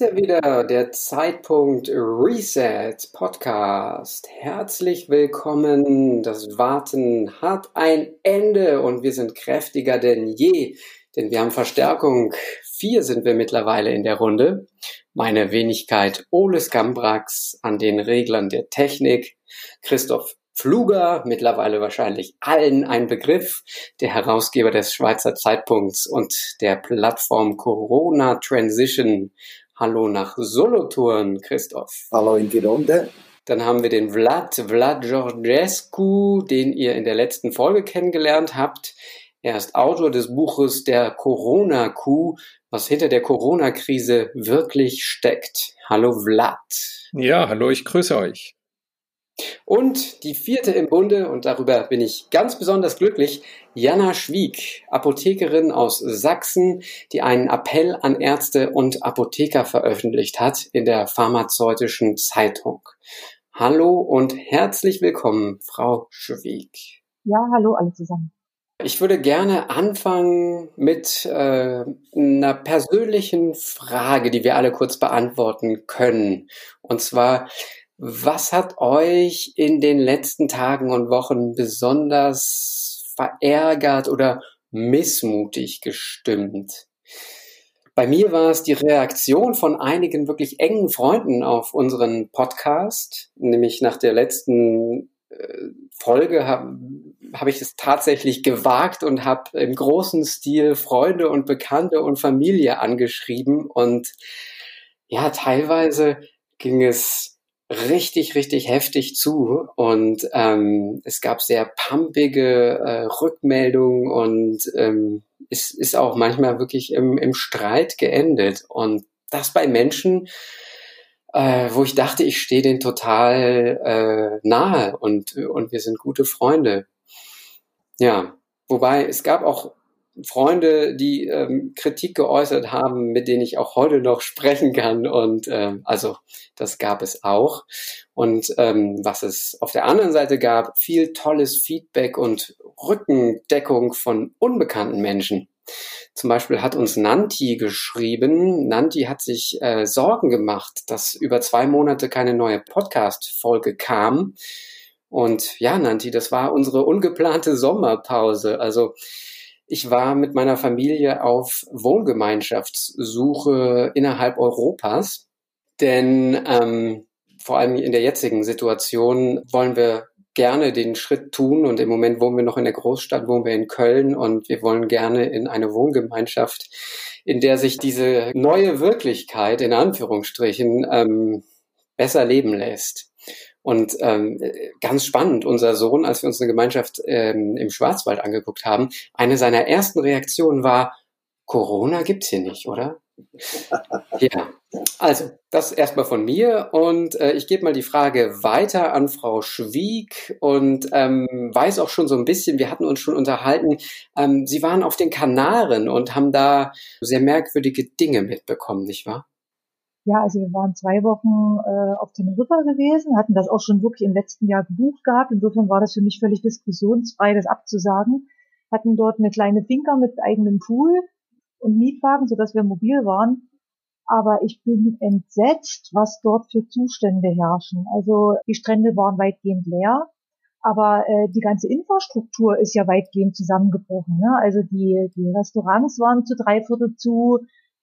ist er wieder, der Zeitpunkt Reset Podcast. Herzlich willkommen. Das Warten hat ein Ende und wir sind kräftiger denn je, denn wir haben Verstärkung. Vier sind wir mittlerweile in der Runde. Meine Wenigkeit Ole Skambrax an den Reglern der Technik, Christoph Pfluger, mittlerweile wahrscheinlich allen ein Begriff, der Herausgeber des Schweizer Zeitpunkts und der Plattform Corona Transition. Hallo nach Solothurn, Christoph. Hallo in die Runde. Dann haben wir den Vlad, Vlad Georgescu, den ihr in der letzten Folge kennengelernt habt. Er ist Autor des Buches Der Corona-Coup, was hinter der Corona-Krise wirklich steckt. Hallo Vlad. Ja, hallo, ich grüße euch. Und die vierte im Bunde, und darüber bin ich ganz besonders glücklich, Jana Schwieg, Apothekerin aus Sachsen, die einen Appell an Ärzte und Apotheker veröffentlicht hat in der pharmazeutischen Zeitung. Hallo und herzlich willkommen, Frau Schwieg. Ja, hallo alle zusammen. Ich würde gerne anfangen mit äh, einer persönlichen Frage, die wir alle kurz beantworten können. Und zwar, was hat euch in den letzten Tagen und Wochen besonders verärgert oder missmutig gestimmt? Bei mir war es die Reaktion von einigen wirklich engen Freunden auf unseren Podcast, nämlich nach der letzten äh, Folge habe hab ich es tatsächlich gewagt und habe im großen Stil Freunde und Bekannte und Familie angeschrieben und ja, teilweise ging es richtig, richtig heftig zu und ähm, es gab sehr pumpige äh, Rückmeldungen und ähm, es ist auch manchmal wirklich im, im Streit geendet und das bei Menschen, äh, wo ich dachte, ich stehe denen total äh, nahe und, und wir sind gute Freunde. Ja, wobei es gab auch Freunde, die ähm, Kritik geäußert haben, mit denen ich auch heute noch sprechen kann. Und ähm, also das gab es auch. Und ähm, was es auf der anderen Seite gab, viel tolles Feedback und Rückendeckung von unbekannten Menschen. Zum Beispiel hat uns Nanti geschrieben. Nanti hat sich äh, Sorgen gemacht, dass über zwei Monate keine neue Podcast-Folge kam. Und ja, Nanti, das war unsere ungeplante Sommerpause. Also ich war mit meiner Familie auf Wohngemeinschaftssuche innerhalb Europas, denn ähm, vor allem in der jetzigen Situation wollen wir gerne den Schritt tun und im Moment wohnen wir noch in der Großstadt, wohnen wir in Köln und wir wollen gerne in eine Wohngemeinschaft, in der sich diese neue Wirklichkeit in Anführungsstrichen ähm, besser leben lässt. Und ähm, ganz spannend, unser Sohn, als wir uns eine Gemeinschaft ähm, im Schwarzwald angeguckt haben, eine seiner ersten Reaktionen war, Corona gibt's hier nicht, oder? ja, also das erstmal von mir und äh, ich gebe mal die Frage weiter an Frau Schwieg und ähm, weiß auch schon so ein bisschen, wir hatten uns schon unterhalten, ähm, Sie waren auf den Kanaren und haben da sehr merkwürdige Dinge mitbekommen, nicht wahr? Ja, also wir waren zwei Wochen äh, auf Teneriffa gewesen, hatten das auch schon wirklich im letzten Jahr gebucht gehabt. Insofern war das für mich völlig diskussionsfrei, das abzusagen. hatten dort eine kleine Finca mit eigenem Pool und Mietwagen, sodass wir mobil waren. Aber ich bin entsetzt, was dort für Zustände herrschen. Also die Strände waren weitgehend leer. Aber äh, die ganze Infrastruktur ist ja weitgehend zusammengebrochen. Ne? Also die, die Restaurants waren zu drei Viertel zu,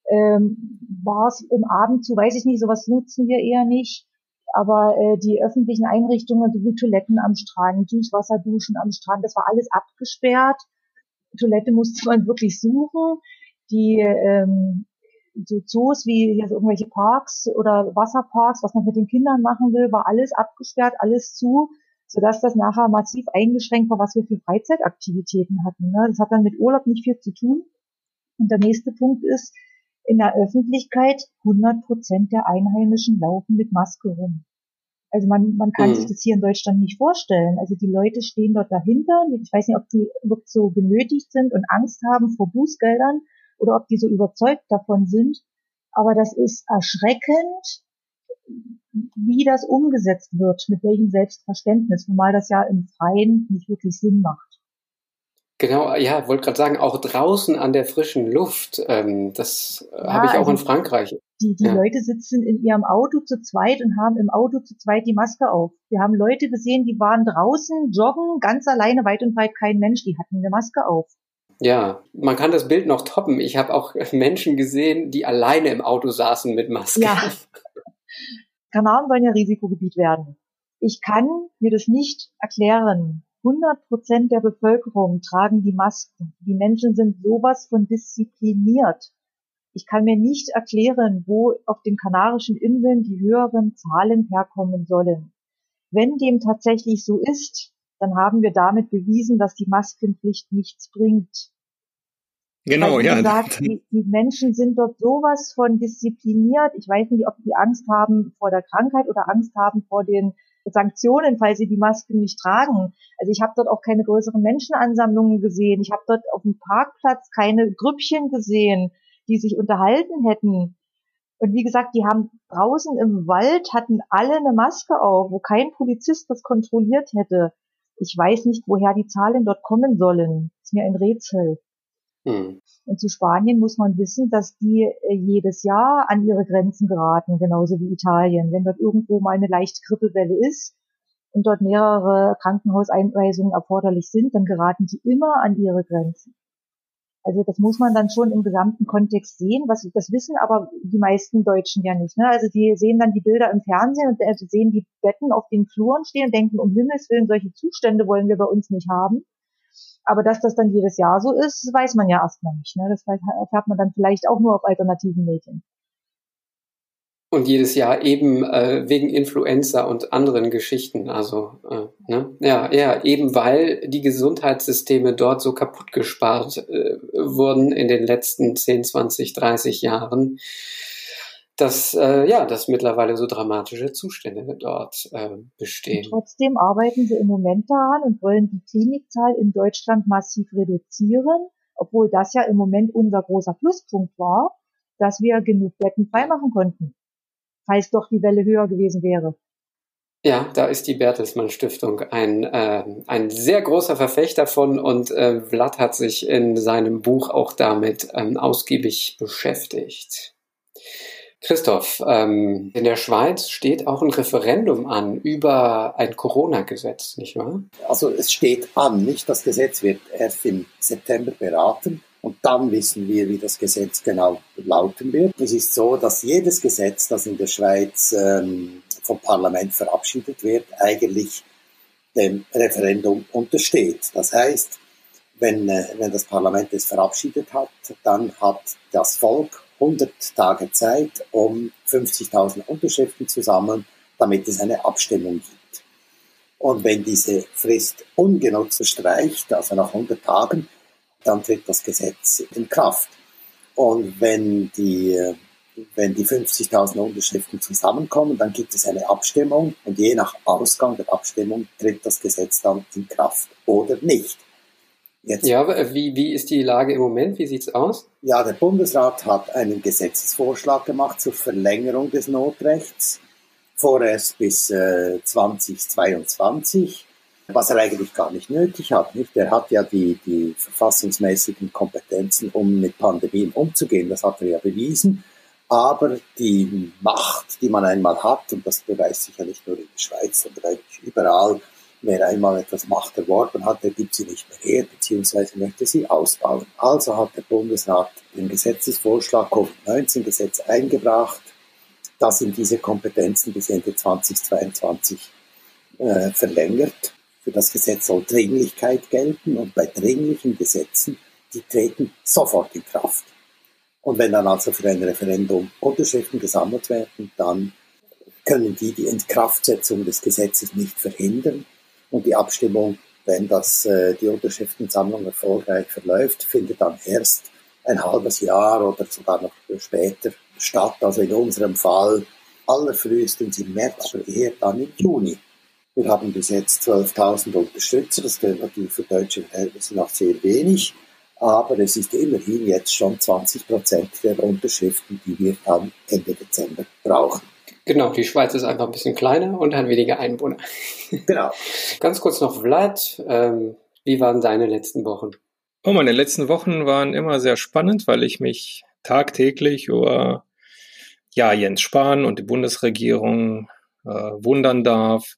ähm, war es im Abend zu, weiß ich nicht, sowas nutzen wir eher nicht. Aber äh, die öffentlichen Einrichtungen, so wie Toiletten am Strand, Süßwasserduschen am Strand, das war alles abgesperrt. Toilette musste man wirklich suchen. Die ähm, so Zoos wie hier so irgendwelche Parks oder Wasserparks, was man mit den Kindern machen will, war alles abgesperrt, alles zu sodass das nachher massiv eingeschränkt war, was wir für Freizeitaktivitäten hatten. Ne? Das hat dann mit Urlaub nicht viel zu tun. Und der nächste Punkt ist, in der Öffentlichkeit 100 Prozent der Einheimischen laufen mit Maske rum. Also man, man kann mhm. sich das hier in Deutschland nicht vorstellen. Also die Leute stehen dort dahinter. Ich weiß nicht, ob die wirklich so genötigt sind und Angst haben vor Bußgeldern oder ob die so überzeugt davon sind. Aber das ist erschreckend, wie das umgesetzt wird, mit welchem Selbstverständnis, zumal das ja im Freien nicht wirklich Sinn macht. Genau, ja, wollte gerade sagen, auch draußen an der frischen Luft, ähm, das ja, habe ich auch also in Frankreich. Die, die ja. Leute sitzen in ihrem Auto zu zweit und haben im Auto zu zweit die Maske auf. Wir haben Leute gesehen, die waren draußen, joggen, ganz alleine, weit und breit kein Mensch, die hatten eine Maske auf. Ja, man kann das Bild noch toppen. Ich habe auch Menschen gesehen, die alleine im Auto saßen mit Maske. Ja, Kanaren sollen ja Risikogebiet werden. Ich kann mir das nicht erklären. 100 Prozent der Bevölkerung tragen die Masken. Die Menschen sind sowas von diszipliniert. Ich kann mir nicht erklären, wo auf den Kanarischen Inseln die höheren Zahlen herkommen sollen. Wenn dem tatsächlich so ist, dann haben wir damit bewiesen, dass die Maskenpflicht nichts bringt. Genau, Weil, wie ja. Gesagt, die, die Menschen sind dort sowas von diszipliniert. Ich weiß nicht, ob die Angst haben vor der Krankheit oder Angst haben vor den Sanktionen, falls sie die Masken nicht tragen. Also ich habe dort auch keine größeren Menschenansammlungen gesehen. Ich habe dort auf dem Parkplatz keine Grüppchen gesehen, die sich unterhalten hätten. Und wie gesagt, die haben draußen im Wald hatten alle eine Maske auf, wo kein Polizist das kontrolliert hätte. Ich weiß nicht, woher die Zahlen dort kommen sollen. Ist mir ein Rätsel. Hm. Und zu Spanien muss man wissen, dass die äh, jedes Jahr an ihre Grenzen geraten, genauso wie Italien. Wenn dort irgendwo mal eine leichte Grippewelle ist und dort mehrere Krankenhauseinweisungen erforderlich sind, dann geraten die immer an ihre Grenzen. Also das muss man dann schon im gesamten Kontext sehen. Was, das wissen aber die meisten Deutschen ja nicht. Ne? Also die sehen dann die Bilder im Fernsehen und äh, sehen die Betten auf den Fluren stehen und denken, um Himmels Willen, solche Zustände wollen wir bei uns nicht haben. Aber dass das dann jedes Jahr so ist, weiß man ja erstmal nicht. Ne? Das erfährt man dann vielleicht auch nur auf alternativen Medien. Und jedes Jahr eben äh, wegen Influenza und anderen Geschichten. Also, äh, ne? ja, ja, eben weil die Gesundheitssysteme dort so kaputt gespart äh, wurden in den letzten 10, 20, 30 Jahren dass äh, ja, dass mittlerweile so dramatische Zustände dort äh, bestehen. Und trotzdem arbeiten sie im Moment daran und wollen die Klinikzahl in Deutschland massiv reduzieren, obwohl das ja im Moment unser großer Pluspunkt war, dass wir genug Betten freimachen konnten, falls doch die Welle höher gewesen wäre. Ja, da ist die Bertelsmann Stiftung ein, äh, ein sehr großer Verfechter von und äh, Vlad hat sich in seinem Buch auch damit ähm, ausgiebig beschäftigt. Christoph, ähm, in der Schweiz steht auch ein Referendum an über ein Corona-Gesetz, nicht wahr? Also es steht an, nicht das Gesetz wird erst im September beraten und dann wissen wir, wie das Gesetz genau lauten wird. Es ist so, dass jedes Gesetz, das in der Schweiz ähm, vom Parlament verabschiedet wird, eigentlich dem Referendum untersteht. Das heißt, wenn, äh, wenn das Parlament es verabschiedet hat, dann hat das Volk 100 Tage Zeit, um 50.000 Unterschriften zu sammeln, damit es eine Abstimmung gibt. Und wenn diese Frist ungenutzt streicht, also nach 100 Tagen, dann tritt das Gesetz in Kraft. Und wenn die, wenn die 50.000 Unterschriften zusammenkommen, dann gibt es eine Abstimmung und je nach Ausgang der Abstimmung tritt das Gesetz dann in Kraft oder nicht. Jetzt, ja, wie, wie ist die Lage im Moment? Wie sieht's aus? Ja, der Bundesrat hat einen Gesetzesvorschlag gemacht zur Verlängerung des Notrechts, vorerst bis äh, 2022. was er eigentlich gar nicht nötig hat. Nicht? Er hat ja die, die verfassungsmäßigen Kompetenzen, um mit Pandemien umzugehen. Das hat er ja bewiesen. Aber die Macht, die man einmal hat, und das beweist sich ja nicht nur in der Schweiz, sondern eigentlich überall, wer einmal etwas Macht erworben hat, der gibt sie nicht mehr her, beziehungsweise möchte sie ausbauen. Also hat der Bundesrat den Gesetzesvorschlag Covid-19-Gesetz eingebracht, das in diese Kompetenzen bis Ende 2022 äh, verlängert. Für das Gesetz soll Dringlichkeit gelten und bei dringlichen Gesetzen, die treten sofort in Kraft. Und wenn dann also für ein Referendum Unterschriften gesammelt werden, dann können die die Inkraftsetzung des Gesetzes nicht verhindern. Und die Abstimmung, wenn das, äh, die Unterschriftensammlung erfolgreich verläuft, findet dann erst ein halbes Jahr oder sogar noch später statt. Also in unserem Fall allerfrühestens im März oder eher dann im Juni. Wir haben bis jetzt 12.000 Unterstützer, das ist natürlich für deutsche Verhältnisse noch sehr wenig, aber es ist immerhin jetzt schon 20 Prozent der Unterschriften, die wir dann Ende Dezember brauchen. Genau, die Schweiz ist einfach ein bisschen kleiner und hat weniger Einwohner. Genau. Ganz kurz noch, Vlad, ähm, wie waren deine letzten Wochen? Oh, meine letzten Wochen waren immer sehr spannend, weil ich mich tagtäglich über ja, Jens Spahn und die Bundesregierung äh, wundern darf.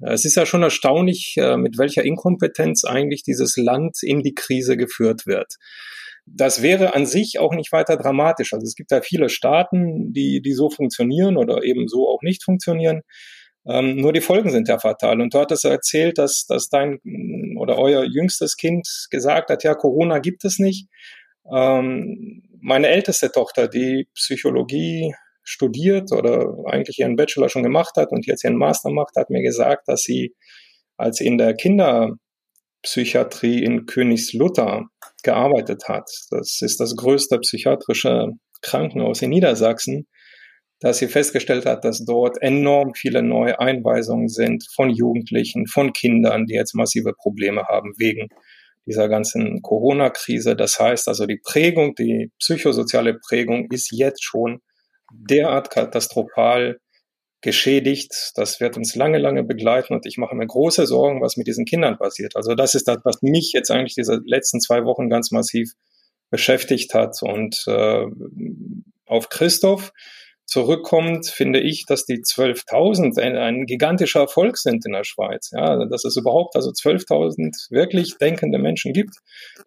Es ist ja schon erstaunlich, äh, mit welcher Inkompetenz eigentlich dieses Land in die Krise geführt wird. Das wäre an sich auch nicht weiter dramatisch. Also es gibt ja viele Staaten, die, die so funktionieren oder eben so auch nicht funktionieren. Ähm, nur die Folgen sind ja fatal. Und du hattest erzählt, dass, dass dein oder euer jüngstes Kind gesagt hat, ja, Corona gibt es nicht. Ähm, meine älteste Tochter, die Psychologie studiert oder eigentlich ihren Bachelor schon gemacht hat und jetzt ihren Master macht, hat mir gesagt, dass sie, als in der Kinderpsychiatrie in Königslutter gearbeitet hat, das ist das größte psychiatrische Krankenhaus in Niedersachsen, dass sie festgestellt hat, dass dort enorm viele neue Einweisungen sind von Jugendlichen, von Kindern, die jetzt massive Probleme haben wegen dieser ganzen Corona-Krise. Das heißt also, die Prägung, die psychosoziale Prägung ist jetzt schon derart katastrophal geschädigt. Das wird uns lange, lange begleiten und ich mache mir große Sorgen, was mit diesen Kindern passiert. Also das ist das, was mich jetzt eigentlich diese letzten zwei Wochen ganz massiv beschäftigt hat. Und äh, auf Christoph zurückkommt, finde ich, dass die 12.000 ein, ein, gigantischer Erfolg sind in der Schweiz. Ja, dass es überhaupt also 12.000 wirklich denkende Menschen gibt,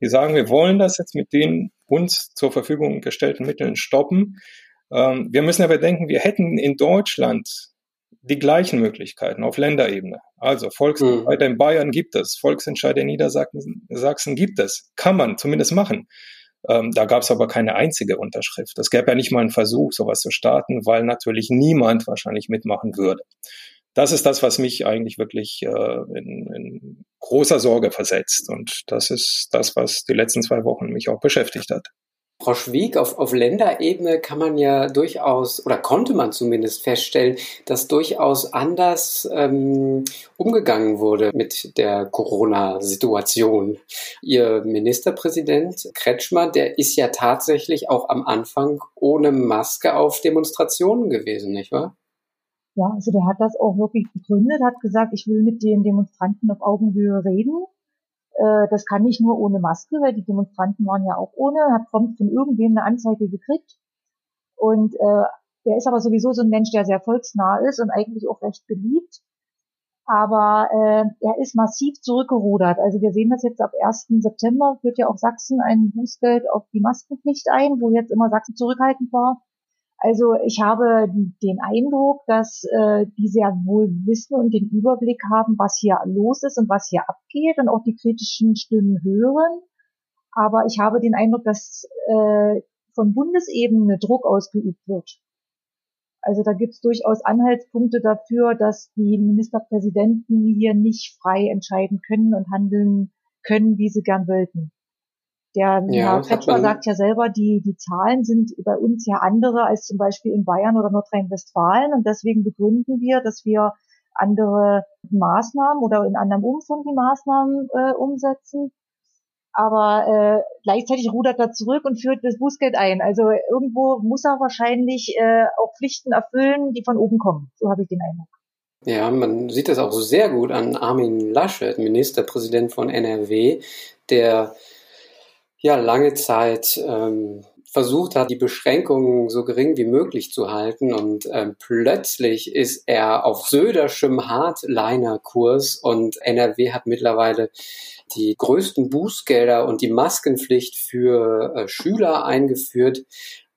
die sagen, wir wollen das jetzt mit den uns zur Verfügung gestellten Mitteln stoppen. Ähm, wir müssen aber denken, wir hätten in Deutschland die gleichen Möglichkeiten auf Länderebene. Also Volksentscheide mhm. in Bayern gibt es, Volksentscheide in Niedersachsen gibt es, kann man zumindest machen. Ähm, da gab es aber keine einzige Unterschrift. Es gäbe ja nicht mal einen Versuch, sowas zu starten, weil natürlich niemand wahrscheinlich mitmachen würde. Das ist das, was mich eigentlich wirklich äh, in, in großer Sorge versetzt. Und das ist das, was die letzten zwei Wochen mich auch beschäftigt hat. Frau Schwieg, auf, auf Länderebene kann man ja durchaus, oder konnte man zumindest feststellen, dass durchaus anders ähm, umgegangen wurde mit der Corona-Situation. Ihr Ministerpräsident Kretschmer, der ist ja tatsächlich auch am Anfang ohne Maske auf Demonstrationen gewesen, nicht wahr? Ja, also der hat das auch wirklich begründet, hat gesagt, ich will mit den Demonstranten auf Augenhöhe reden äh, das kann nicht nur ohne Maske, weil die Demonstranten waren ja auch ohne, hat prompt von irgendwem eine Anzeige gekriegt. Und äh, der ist aber sowieso so ein Mensch, der sehr volksnah ist und eigentlich auch recht beliebt. Aber äh, er ist massiv zurückgerudert. Also wir sehen das jetzt ab 1. September führt ja auch Sachsen ein Bußgeld auf die Maskenpflicht ein, wo jetzt immer Sachsen zurückhaltend war. Also ich habe den Eindruck, dass äh, die sehr wohl wissen und den Überblick haben, was hier los ist und was hier abgeht und auch die kritischen Stimmen hören. Aber ich habe den Eindruck, dass äh, von Bundesebene Druck ausgeübt wird. Also da gibt es durchaus Anhaltspunkte dafür, dass die Ministerpräsidenten hier nicht frei entscheiden können und handeln können, wie sie gern wollten. Der ja, Herr Kretschmer sagt ja selber, die, die Zahlen sind bei uns ja andere als zum Beispiel in Bayern oder Nordrhein-Westfalen und deswegen begründen wir, dass wir andere Maßnahmen oder in anderem Umfang die Maßnahmen äh, umsetzen. Aber äh, gleichzeitig rudert er zurück und führt das Bußgeld ein. Also irgendwo muss er wahrscheinlich äh, auch Pflichten erfüllen, die von oben kommen. So habe ich den Eindruck. Ja, man sieht das auch sehr gut an Armin Laschet, Ministerpräsident von NRW, der ja lange Zeit ähm, versucht hat, die Beschränkungen so gering wie möglich zu halten und ähm, plötzlich ist er auf Söderschem Hardliner-Kurs und NRW hat mittlerweile die größten Bußgelder und die Maskenpflicht für äh, Schüler eingeführt.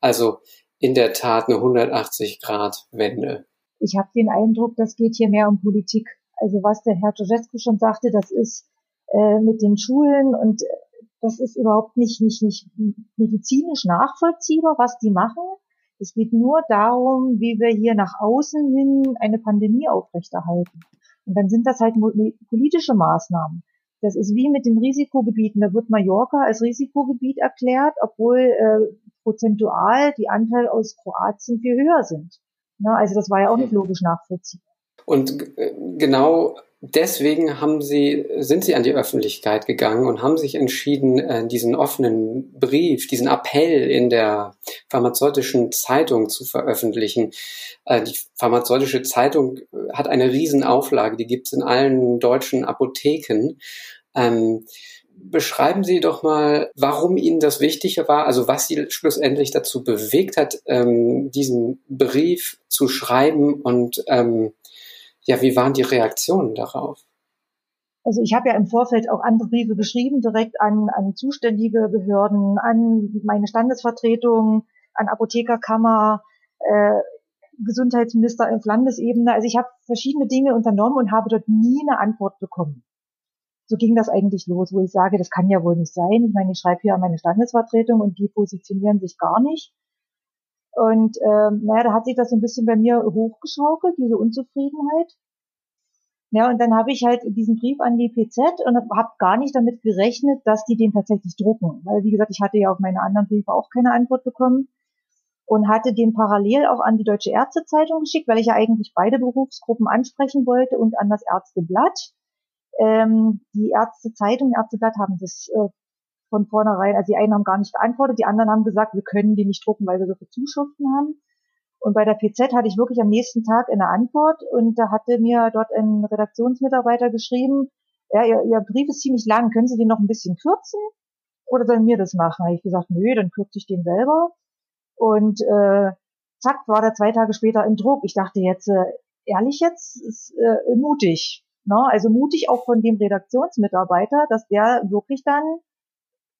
Also in der Tat eine 180-Grad-Wende. Ich habe den Eindruck, das geht hier mehr um Politik. Also was der Herr Tojescu schon sagte, das ist äh, mit den Schulen und das ist überhaupt nicht, nicht, nicht medizinisch nachvollziehbar, was die machen. Es geht nur darum, wie wir hier nach außen hin eine Pandemie aufrechterhalten. Und dann sind das halt politische Maßnahmen. Das ist wie mit den Risikogebieten. Da wird Mallorca als Risikogebiet erklärt, obwohl äh, prozentual die Anteile aus Kroatien viel höher sind. Na, also das war ja auch nicht logisch nachvollziehbar. Und äh, genau deswegen haben sie, sind sie an die Öffentlichkeit gegangen und haben sich entschieden, äh, diesen offenen Brief, diesen Appell in der pharmazeutischen Zeitung zu veröffentlichen. Äh, die pharmazeutische Zeitung hat eine Riesenauflage, die gibt es in allen deutschen Apotheken. Ähm, beschreiben Sie doch mal, warum Ihnen das Wichtige war, also was Sie schlussendlich dazu bewegt hat, ähm, diesen Brief zu schreiben und ähm, ja, wie waren die Reaktionen darauf? Also ich habe ja im Vorfeld auch andere Briefe geschrieben, direkt an, an zuständige Behörden, an meine Standesvertretung, an Apothekerkammer, äh, Gesundheitsminister auf Landesebene. Also ich habe verschiedene Dinge unternommen und habe dort nie eine Antwort bekommen. So ging das eigentlich los, wo ich sage, das kann ja wohl nicht sein. Ich meine, ich schreibe hier an meine Standesvertretung und die positionieren sich gar nicht. Und ähm, naja, da hat sich das so ein bisschen bei mir hochgeschaukelt, diese Unzufriedenheit. Ja, und dann habe ich halt diesen Brief an die PZ und habe gar nicht damit gerechnet, dass die den tatsächlich drucken. Weil, wie gesagt, ich hatte ja auf meine anderen Briefe auch keine Antwort bekommen und hatte den parallel auch an die Deutsche Ärztezeitung geschickt, weil ich ja eigentlich beide Berufsgruppen ansprechen wollte und an das Ärzteblatt. Ähm, die Ärztezeitung, Ärzteblatt haben das äh, von vornherein, also die einen haben gar nicht geantwortet, die anderen haben gesagt, wir können die nicht drucken, weil wir so viele Zuschriften haben. Und bei der PZ hatte ich wirklich am nächsten Tag eine Antwort und da hatte mir dort ein Redaktionsmitarbeiter geschrieben, ja, ihr, ihr Brief ist ziemlich lang, können Sie den noch ein bisschen kürzen? Oder sollen wir das machen? Habe ich gesagt, nö, dann kürze ich den selber. Und äh, zack, war der zwei Tage später im Druck. Ich dachte jetzt, äh, ehrlich jetzt, ist äh, mutig. Ne? Also mutig auch von dem Redaktionsmitarbeiter, dass der wirklich dann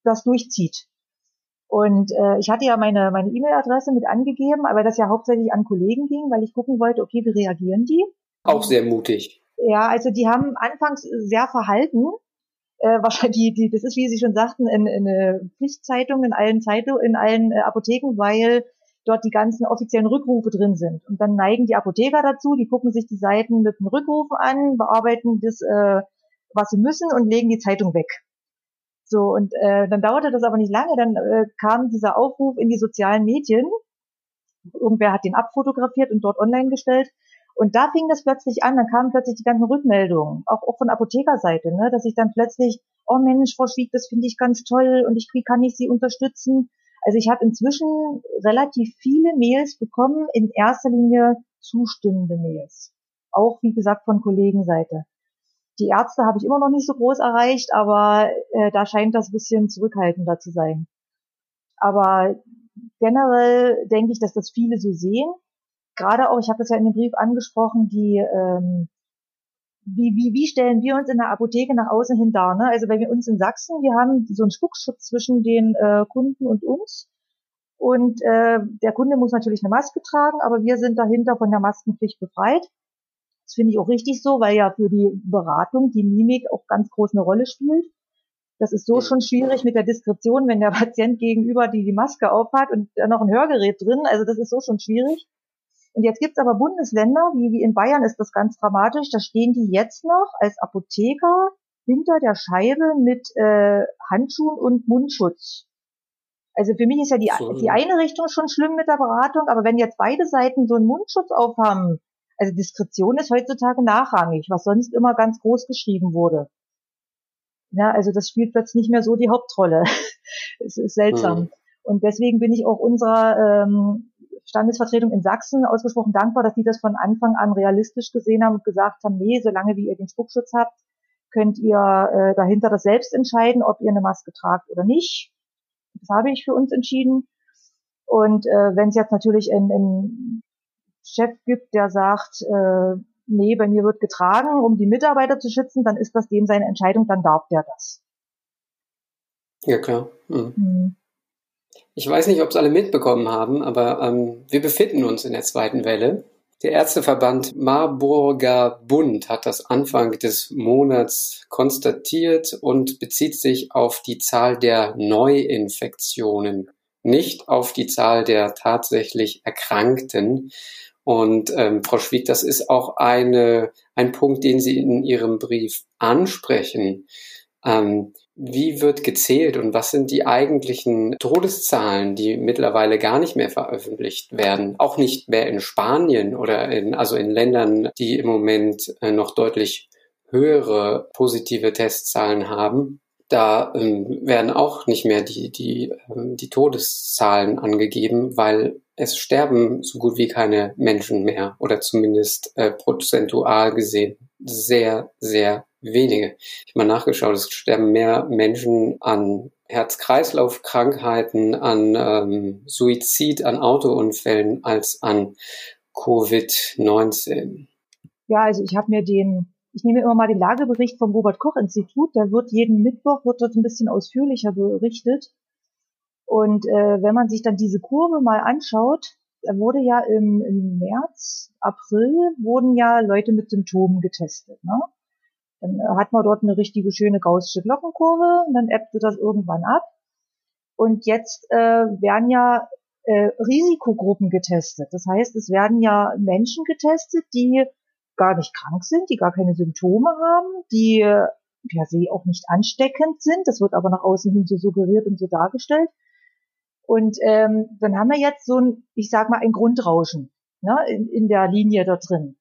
das durchzieht. Und äh, ich hatte ja meine meine E-Mail-Adresse mit angegeben, aber das ja hauptsächlich an Kollegen ging, weil ich gucken wollte, okay, wie reagieren die? Auch sehr mutig. Ja, also die haben anfangs sehr verhalten. Äh, wahrscheinlich die, die, das ist, wie Sie schon sagten, in, in eine Pflichtzeitung in allen Zeitungen, in allen äh, Apotheken, weil dort die ganzen offiziellen Rückrufe drin sind. Und dann neigen die Apotheker dazu, die gucken sich die Seiten mit den Rückrufen an, bearbeiten das, äh, was sie müssen und legen die Zeitung weg. So, und äh, dann dauerte das aber nicht lange, dann äh, kam dieser Aufruf in die sozialen Medien. Irgendwer hat den abfotografiert und dort online gestellt. Und da fing das plötzlich an, dann kamen plötzlich die ganzen Rückmeldungen, auch, auch von Apothekerseite, ne, dass ich dann plötzlich, oh Mensch, Frau Schwieg, das finde ich ganz toll und ich, wie kann ich Sie unterstützen? Also ich habe inzwischen relativ viele Mails bekommen, in erster Linie zustimmende Mails. Auch, wie gesagt, von Kollegenseite. Die Ärzte habe ich immer noch nicht so groß erreicht, aber äh, da scheint das ein bisschen zurückhaltender zu sein. Aber generell denke ich, dass das viele so sehen. Gerade auch, ich habe das ja in dem Brief angesprochen, die ähm, wie, wie, wie stellen wir uns in der Apotheke nach außen hin dar? Ne? Also wenn wir uns in Sachsen, wir haben so einen Spuckschutz zwischen den äh, Kunden und uns. Und äh, der Kunde muss natürlich eine Maske tragen, aber wir sind dahinter von der Maskenpflicht befreit. Das finde ich auch richtig so, weil ja für die Beratung die Mimik auch ganz groß eine Rolle spielt. Das ist so schon schwierig mit der Diskretion, wenn der Patient gegenüber die die Maske aufhat und da noch ein Hörgerät drin. Also das ist so schon schwierig. Und jetzt gibt's aber Bundesländer, wie, wie in Bayern ist das ganz dramatisch, da stehen die jetzt noch als Apotheker hinter der Scheibe mit äh, Handschuhen und Mundschutz. Also für mich ist ja die, so. die eine Richtung schon schlimm mit der Beratung, aber wenn jetzt beide Seiten so einen Mundschutz aufhaben, also Diskretion ist heutzutage nachrangig, was sonst immer ganz groß geschrieben wurde. Ja, also das spielt plötzlich nicht mehr so die Hauptrolle. es ist seltsam. Mhm. Und deswegen bin ich auch unserer ähm, Standesvertretung in Sachsen ausgesprochen dankbar, dass die das von Anfang an realistisch gesehen haben und gesagt haben, nee, solange wie ihr den Spuckschutz habt, könnt ihr äh, dahinter das selbst entscheiden, ob ihr eine Maske tragt oder nicht. Das habe ich für uns entschieden. Und äh, wenn es jetzt natürlich einen Chef gibt, der sagt, äh, nee, bei mir wird getragen, um die Mitarbeiter zu schützen, dann ist das dem seine Entscheidung, dann darf der das. Ja, klar. Mhm. Mhm. Ich weiß nicht, ob es alle mitbekommen haben, aber ähm, wir befinden uns in der zweiten Welle. Der Ärzteverband Marburger Bund hat das Anfang des Monats konstatiert und bezieht sich auf die Zahl der Neuinfektionen, nicht auf die Zahl der tatsächlich Erkrankten. Und ähm, Frau Schwieg, das ist auch eine, ein Punkt, den Sie in Ihrem Brief ansprechen. Ähm, wie wird gezählt und was sind die eigentlichen Todeszahlen, die mittlerweile gar nicht mehr veröffentlicht werden? Auch nicht mehr in Spanien oder in, also in Ländern, die im Moment äh, noch deutlich höhere positive Testzahlen haben. Da ähm, werden auch nicht mehr die, die, ähm, die Todeszahlen angegeben, weil es sterben so gut wie keine Menschen mehr oder zumindest äh, prozentual gesehen sehr, sehr wenige. Ich habe mal nachgeschaut, es sterben mehr Menschen an Herz-Kreislauf-Krankheiten, an ähm, Suizid, an Autounfällen als an Covid-19. Ja, also ich habe mir den, ich nehme immer mal den Lagebericht vom Robert Koch Institut, der wird jeden Mittwoch, wird dort ein bisschen ausführlicher berichtet. Und äh, wenn man sich dann diese Kurve mal anschaut, da wurde ja im, im März, April wurden ja Leute mit Symptomen getestet. Ne? Dann äh, hat man dort eine richtige schöne gaussische Glockenkurve und dann ebbte das irgendwann ab. Und jetzt äh, werden ja äh, Risikogruppen getestet. Das heißt, es werden ja Menschen getestet, die gar nicht krank sind, die gar keine Symptome haben, die per se auch nicht ansteckend sind. Das wird aber nach außen hin so suggeriert und so dargestellt. Und ähm, dann haben wir jetzt so ein, ich sag mal, ein Grundrauschen ne, in, in der Linie da drin.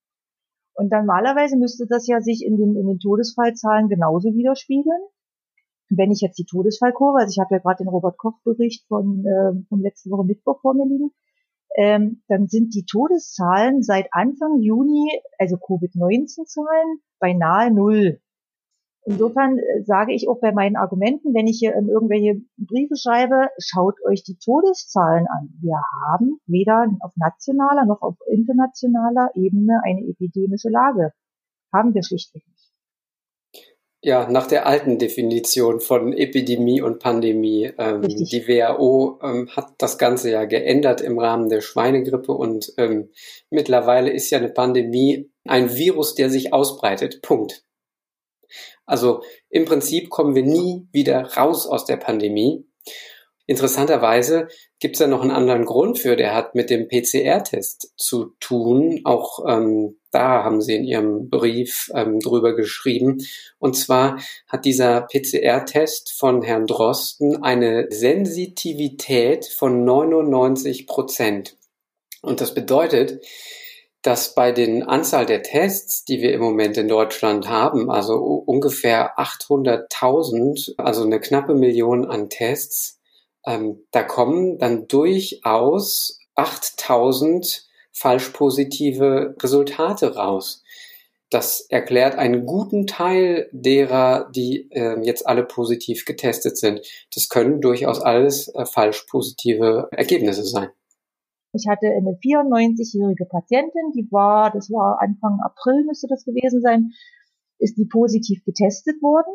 Und normalerweise müsste das ja sich in den, in den Todesfallzahlen genauso widerspiegeln. Wenn ich jetzt die Todesfallkurve, also ich habe ja gerade den Robert-Koch-Bericht von, äh, von letzte Woche Mittwoch vor mir liegen, ähm, dann sind die Todeszahlen seit Anfang Juni, also Covid-19-Zahlen, beinahe null. Insofern äh, sage ich auch bei meinen Argumenten, wenn ich hier in irgendwelche Briefe schreibe, schaut euch die Todeszahlen an. Wir haben weder auf nationaler noch auf internationaler Ebene eine epidemische Lage. Haben wir schlichtweg nicht. Ja, nach der alten Definition von Epidemie und Pandemie. Ähm, die WHO ähm, hat das Ganze ja geändert im Rahmen der Schweinegrippe und ähm, mittlerweile ist ja eine Pandemie ein Virus, der sich ausbreitet. Punkt. Also im Prinzip kommen wir nie wieder raus aus der Pandemie. Interessanterweise gibt es da noch einen anderen Grund für, der hat mit dem PCR-Test zu tun. Auch ähm, da haben Sie in Ihrem Brief ähm, drüber geschrieben. Und zwar hat dieser PCR-Test von Herrn Drosten eine Sensitivität von 99 Prozent. Und das bedeutet, dass bei den Anzahl der Tests, die wir im Moment in Deutschland haben, also ungefähr 800.000, also eine knappe Million an Tests, ähm, da kommen dann durchaus 8.000 falsch positive Resultate raus. Das erklärt einen guten Teil derer, die äh, jetzt alle positiv getestet sind. Das können durchaus alles äh, falsch positive Ergebnisse sein. Ich hatte eine 94-jährige Patientin, die war, das war Anfang April müsste das gewesen sein, ist die positiv getestet worden,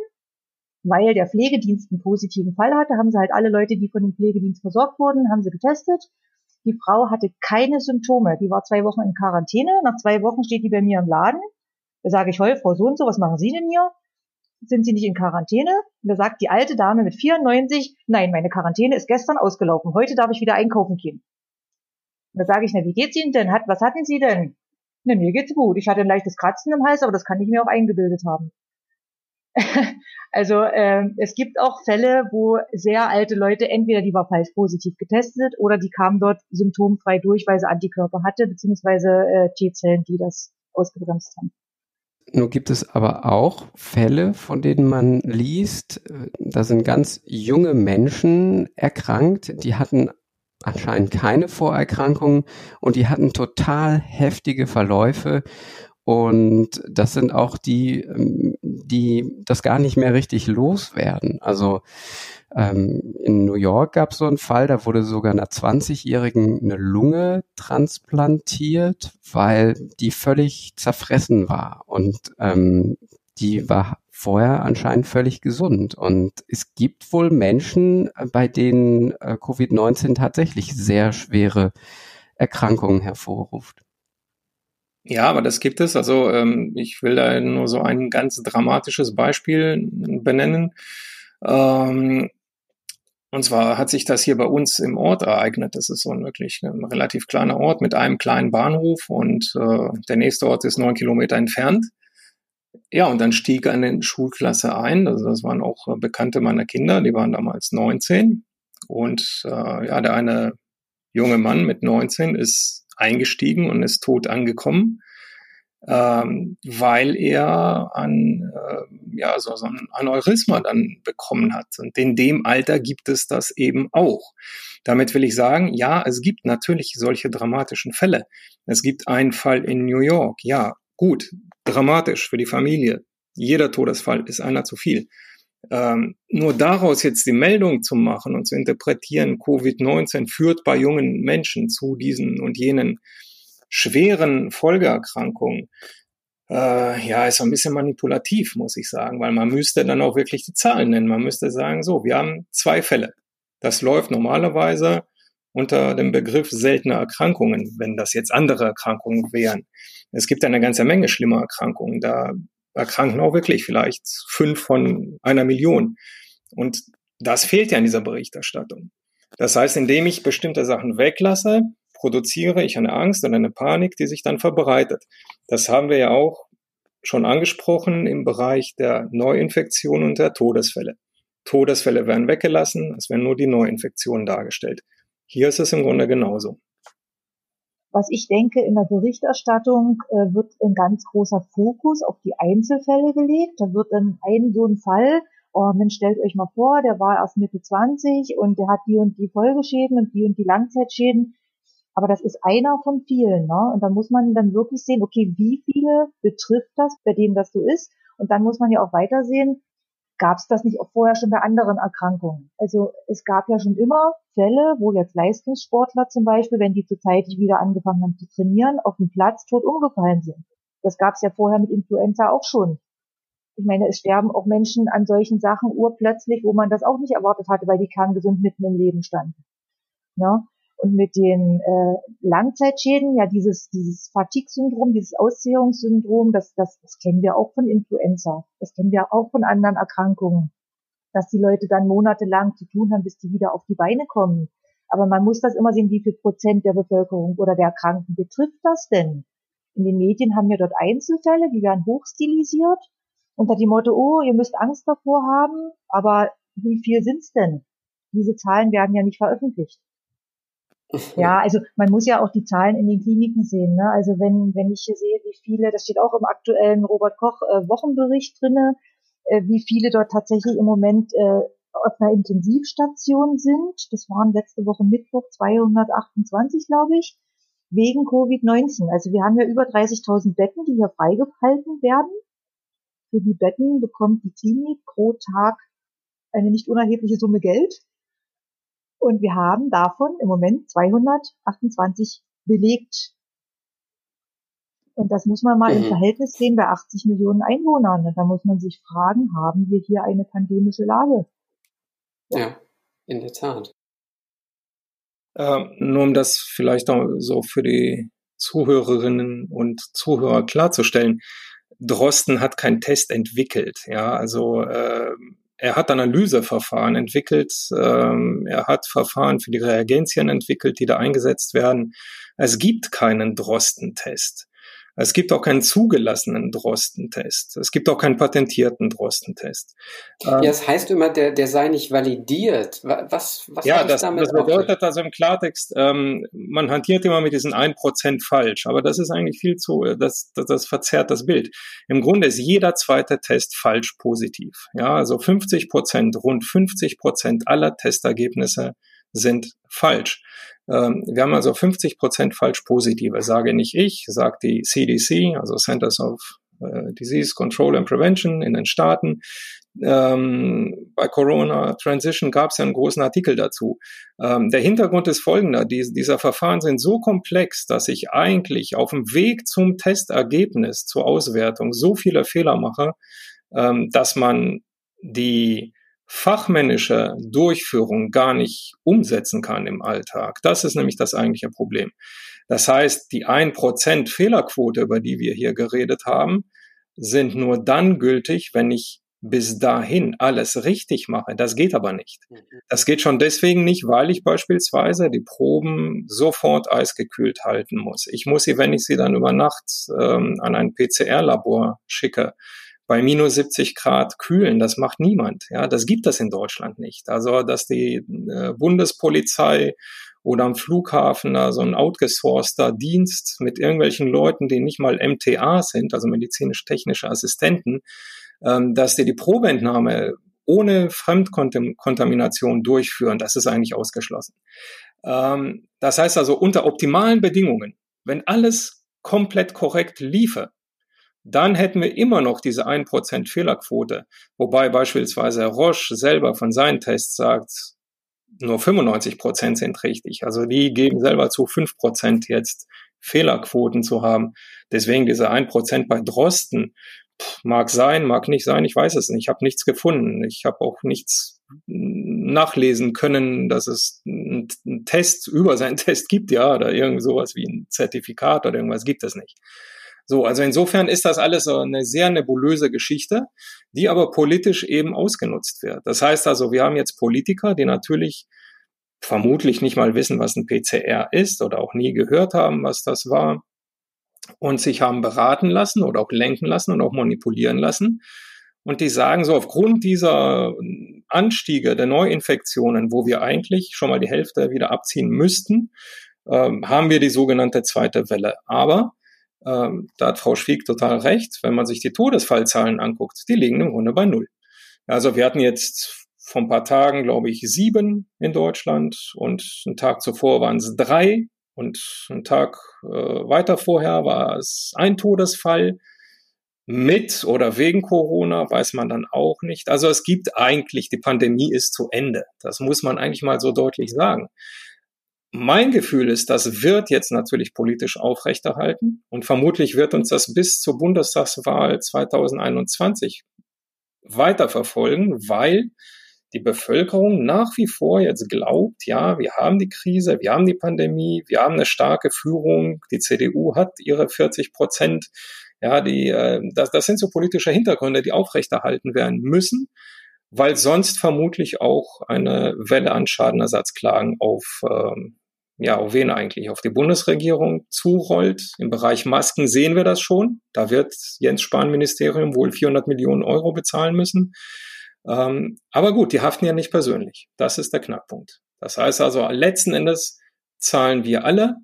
weil der Pflegedienst einen positiven Fall hatte, haben sie halt alle Leute, die von dem Pflegedienst versorgt wurden, haben sie getestet. Die Frau hatte keine Symptome. Die war zwei Wochen in Quarantäne. Nach zwei Wochen steht die bei mir im Laden. Da sage ich, heu, Frau so und so, was machen Sie denn hier? Sind Sie nicht in Quarantäne? Und da sagt die alte Dame mit 94, nein, meine Quarantäne ist gestern ausgelaufen. Heute darf ich wieder einkaufen gehen. Da sage ich, na, wie geht's Ihnen denn? Hat, was hatten Sie denn? Na, mir geht's gut. Ich hatte ein leichtes Kratzen im Hals, aber das kann ich mir auch eingebildet haben. also ähm, es gibt auch Fälle, wo sehr alte Leute, entweder die war falsch positiv getestet oder die kamen dort symptomfrei durch, weil sie Antikörper hatte, beziehungsweise äh, T-Zellen, die das ausgebremst haben. Nur gibt es aber auch Fälle, von denen man liest, äh, da sind ganz junge Menschen erkrankt, die hatten anscheinend keine Vorerkrankungen und die hatten total heftige Verläufe. Und das sind auch die, ähm, die das gar nicht mehr richtig loswerden. Also ähm, in New York gab es so einen Fall, da wurde sogar einer 20-Jährigen eine Lunge transplantiert, weil die völlig zerfressen war. Und ähm, die war vorher anscheinend völlig gesund. Und es gibt wohl Menschen, äh, bei denen äh, Covid-19 tatsächlich sehr schwere Erkrankungen hervorruft. Ja, aber das gibt es. Also ähm, ich will da nur so ein ganz dramatisches Beispiel benennen. Ähm, und zwar hat sich das hier bei uns im Ort ereignet. Das ist so ein wirklich ein relativ kleiner Ort mit einem kleinen Bahnhof und äh, der nächste Ort ist neun Kilometer entfernt. Ja, und dann stieg eine Schulklasse ein. Also das waren auch äh, Bekannte meiner Kinder, die waren damals 19. Und äh, ja, der eine junge Mann mit 19 ist eingestiegen und ist tot angekommen, ähm, weil er an äh, ja so, so ein Aneurysma dann bekommen hat. Und in dem Alter gibt es das eben auch. Damit will ich sagen, ja, es gibt natürlich solche dramatischen Fälle. Es gibt einen Fall in New York, ja, gut, dramatisch für die Familie. Jeder Todesfall ist einer zu viel. Ähm, nur daraus jetzt die Meldung zu machen und zu interpretieren, Covid-19 führt bei jungen Menschen zu diesen und jenen schweren Folgeerkrankungen, äh, ja, ist ein bisschen manipulativ, muss ich sagen, weil man müsste dann auch wirklich die Zahlen nennen. Man müsste sagen, so, wir haben zwei Fälle. Das läuft normalerweise unter dem Begriff seltene Erkrankungen, wenn das jetzt andere Erkrankungen wären. Es gibt eine ganze Menge schlimmer Erkrankungen. Da erkranken auch wirklich vielleicht fünf von einer Million. Und das fehlt ja in dieser Berichterstattung. Das heißt, indem ich bestimmte Sachen weglasse, produziere ich eine Angst und eine Panik, die sich dann verbreitet. Das haben wir ja auch schon angesprochen im Bereich der Neuinfektionen und der Todesfälle. Todesfälle werden weggelassen, es werden nur die Neuinfektionen dargestellt. Hier ist es im Grunde genauso. Was ich denke, in der Berichterstattung äh, wird ein ganz großer Fokus auf die Einzelfälle gelegt. Da wird dann ein so ein Fall, oh Mensch, stellt euch mal vor, der war erst Mitte 20 und der hat die und die Folgeschäden und die und die Langzeitschäden. Aber das ist einer von vielen. Ne? Und da muss man dann wirklich sehen, okay, wie viele betrifft das, bei denen das so ist? Und dann muss man ja auch weitersehen, gab es das nicht auch vorher schon bei anderen Erkrankungen. Also es gab ja schon immer Fälle, wo jetzt Leistungssportler zum Beispiel, wenn die zurzeitig wieder angefangen haben zu trainieren, auf dem Platz tot umgefallen sind. Das gab es ja vorher mit Influenza auch schon. Ich meine, es sterben auch Menschen an solchen Sachen urplötzlich, wo man das auch nicht erwartet hatte, weil die kerngesund mitten im Leben standen. Ja? Und mit den äh, Langzeitschäden, ja, dieses, dieses Fatigue-Syndrom, dieses Auszehrungssyndrom, das, das, das kennen wir auch von Influenza. Das kennen wir auch von anderen Erkrankungen. Dass die Leute dann monatelang zu tun haben, bis die wieder auf die Beine kommen. Aber man muss das immer sehen, wie viel Prozent der Bevölkerung oder der Erkrankten betrifft das denn? In den Medien haben wir dort Einzelfälle, die werden hochstilisiert unter dem Motto, oh, ihr müsst Angst davor haben, aber wie viel sind's denn? Diese Zahlen werden ja nicht veröffentlicht. Ja, also man muss ja auch die Zahlen in den Kliniken sehen. Ne? Also wenn, wenn ich hier sehe, wie viele, das steht auch im aktuellen Robert Koch äh, Wochenbericht drinne, äh, wie viele dort tatsächlich im Moment äh, auf einer Intensivstation sind. Das waren letzte Woche Mittwoch 228, glaube ich, wegen Covid-19. Also wir haben ja über 30.000 Betten, die hier freigehalten werden. Für die Betten bekommt die Klinik pro Tag eine nicht unerhebliche Summe Geld. Und wir haben davon im Moment 228 belegt. Und das muss man mal mhm. im Verhältnis sehen bei 80 Millionen Einwohnern. Und da muss man sich fragen, haben wir hier eine pandemische Lage? Ja, in der Tat. Ähm, nur um das vielleicht auch so für die Zuhörerinnen und Zuhörer klarzustellen. Drosten hat keinen Test entwickelt. Ja, also äh, er hat Analyseverfahren entwickelt, ähm, er hat Verfahren für die Reagenzien entwickelt, die da eingesetzt werden. Es gibt keinen Drostentest. Es gibt auch keinen zugelassenen Drostentest. Es gibt auch keinen patentierten Drostentest. Ähm, ja, es heißt immer, der, der sei nicht validiert. Was, was ja, das, damit das bedeutet also im Klartext, ähm, man hantiert immer mit diesen 1% falsch, aber das ist eigentlich viel zu, das, das, das verzerrt das Bild. Im Grunde ist jeder zweite Test falsch positiv. Ja, also 50 Prozent, rund 50 Prozent aller Testergebnisse sind falsch. Ähm, wir haben also 50 Prozent falsch positive, sage nicht ich, sagt die CDC, also Centers of äh, Disease Control and Prevention in den Staaten. Ähm, bei Corona Transition gab es ja einen großen Artikel dazu. Ähm, der Hintergrund ist folgender. Die, dieser Verfahren sind so komplex, dass ich eigentlich auf dem Weg zum Testergebnis, zur Auswertung so viele Fehler mache, ähm, dass man die fachmännische Durchführung gar nicht umsetzen kann im Alltag. Das ist nämlich das eigentliche Problem. Das heißt, die 1% Fehlerquote, über die wir hier geredet haben, sind nur dann gültig, wenn ich bis dahin alles richtig mache. Das geht aber nicht. Mhm. Das geht schon deswegen nicht, weil ich beispielsweise die Proben sofort eisgekühlt halten muss. Ich muss sie, wenn ich sie dann über Nacht ähm, an ein PCR-Labor schicke, bei minus 70 Grad kühlen. Das macht niemand. Ja, das gibt es in Deutschland nicht. Also, dass die äh, Bundespolizei oder am Flughafen da so ein outgesourceter Dienst mit irgendwelchen Leuten, die nicht mal MTA sind, also medizinisch-technische Assistenten, ähm, dass die die Probeentnahme ohne Fremdkontamination durchführen, das ist eigentlich ausgeschlossen. Ähm, das heißt also unter optimalen Bedingungen, wenn alles komplett korrekt liefe, dann hätten wir immer noch diese 1% Fehlerquote. Wobei beispielsweise Roche selber von seinen Tests sagt, nur 95% sind richtig. Also die geben selber zu 5% jetzt Fehlerquoten zu haben. Deswegen diese 1% bei Drosten mag sein, mag nicht sein, ich weiß es nicht. Ich habe nichts gefunden. Ich habe auch nichts nachlesen können, dass es einen Test über seinen Test gibt, ja, oder irgend sowas wie ein Zertifikat oder irgendwas gibt es nicht. So, also insofern ist das alles so eine sehr nebulöse Geschichte, die aber politisch eben ausgenutzt wird. Das heißt also, wir haben jetzt Politiker, die natürlich vermutlich nicht mal wissen, was ein PCR ist oder auch nie gehört haben, was das war und sich haben beraten lassen oder auch lenken lassen und auch manipulieren lassen. Und die sagen so, aufgrund dieser Anstiege der Neuinfektionen, wo wir eigentlich schon mal die Hälfte wieder abziehen müssten, ähm, haben wir die sogenannte zweite Welle. Aber ähm, da hat Frau Schwieg total recht. Wenn man sich die Todesfallzahlen anguckt, die liegen im Grunde bei Null. Also wir hatten jetzt vor ein paar Tagen, glaube ich, sieben in Deutschland und einen Tag zuvor waren es drei und einen Tag äh, weiter vorher war es ein Todesfall. Mit oder wegen Corona weiß man dann auch nicht. Also es gibt eigentlich, die Pandemie ist zu Ende. Das muss man eigentlich mal so deutlich sagen. Mein Gefühl ist, das wird jetzt natürlich politisch aufrechterhalten und vermutlich wird uns das bis zur Bundestagswahl 2021 weiterverfolgen, weil die Bevölkerung nach wie vor jetzt glaubt, ja, wir haben die Krise, wir haben die Pandemie, wir haben eine starke Führung, die CDU hat ihre 40 Prozent, ja, die, äh, das, das sind so politische Hintergründe, die aufrechterhalten werden müssen weil sonst vermutlich auch eine Welle an Schadenersatzklagen auf, ähm, ja, auf wen eigentlich? Auf die Bundesregierung zurollt. Im Bereich Masken sehen wir das schon. Da wird Jens Spahn Ministerium wohl 400 Millionen Euro bezahlen müssen. Ähm, aber gut, die haften ja nicht persönlich. Das ist der Knackpunkt. Das heißt also, letzten Endes zahlen wir alle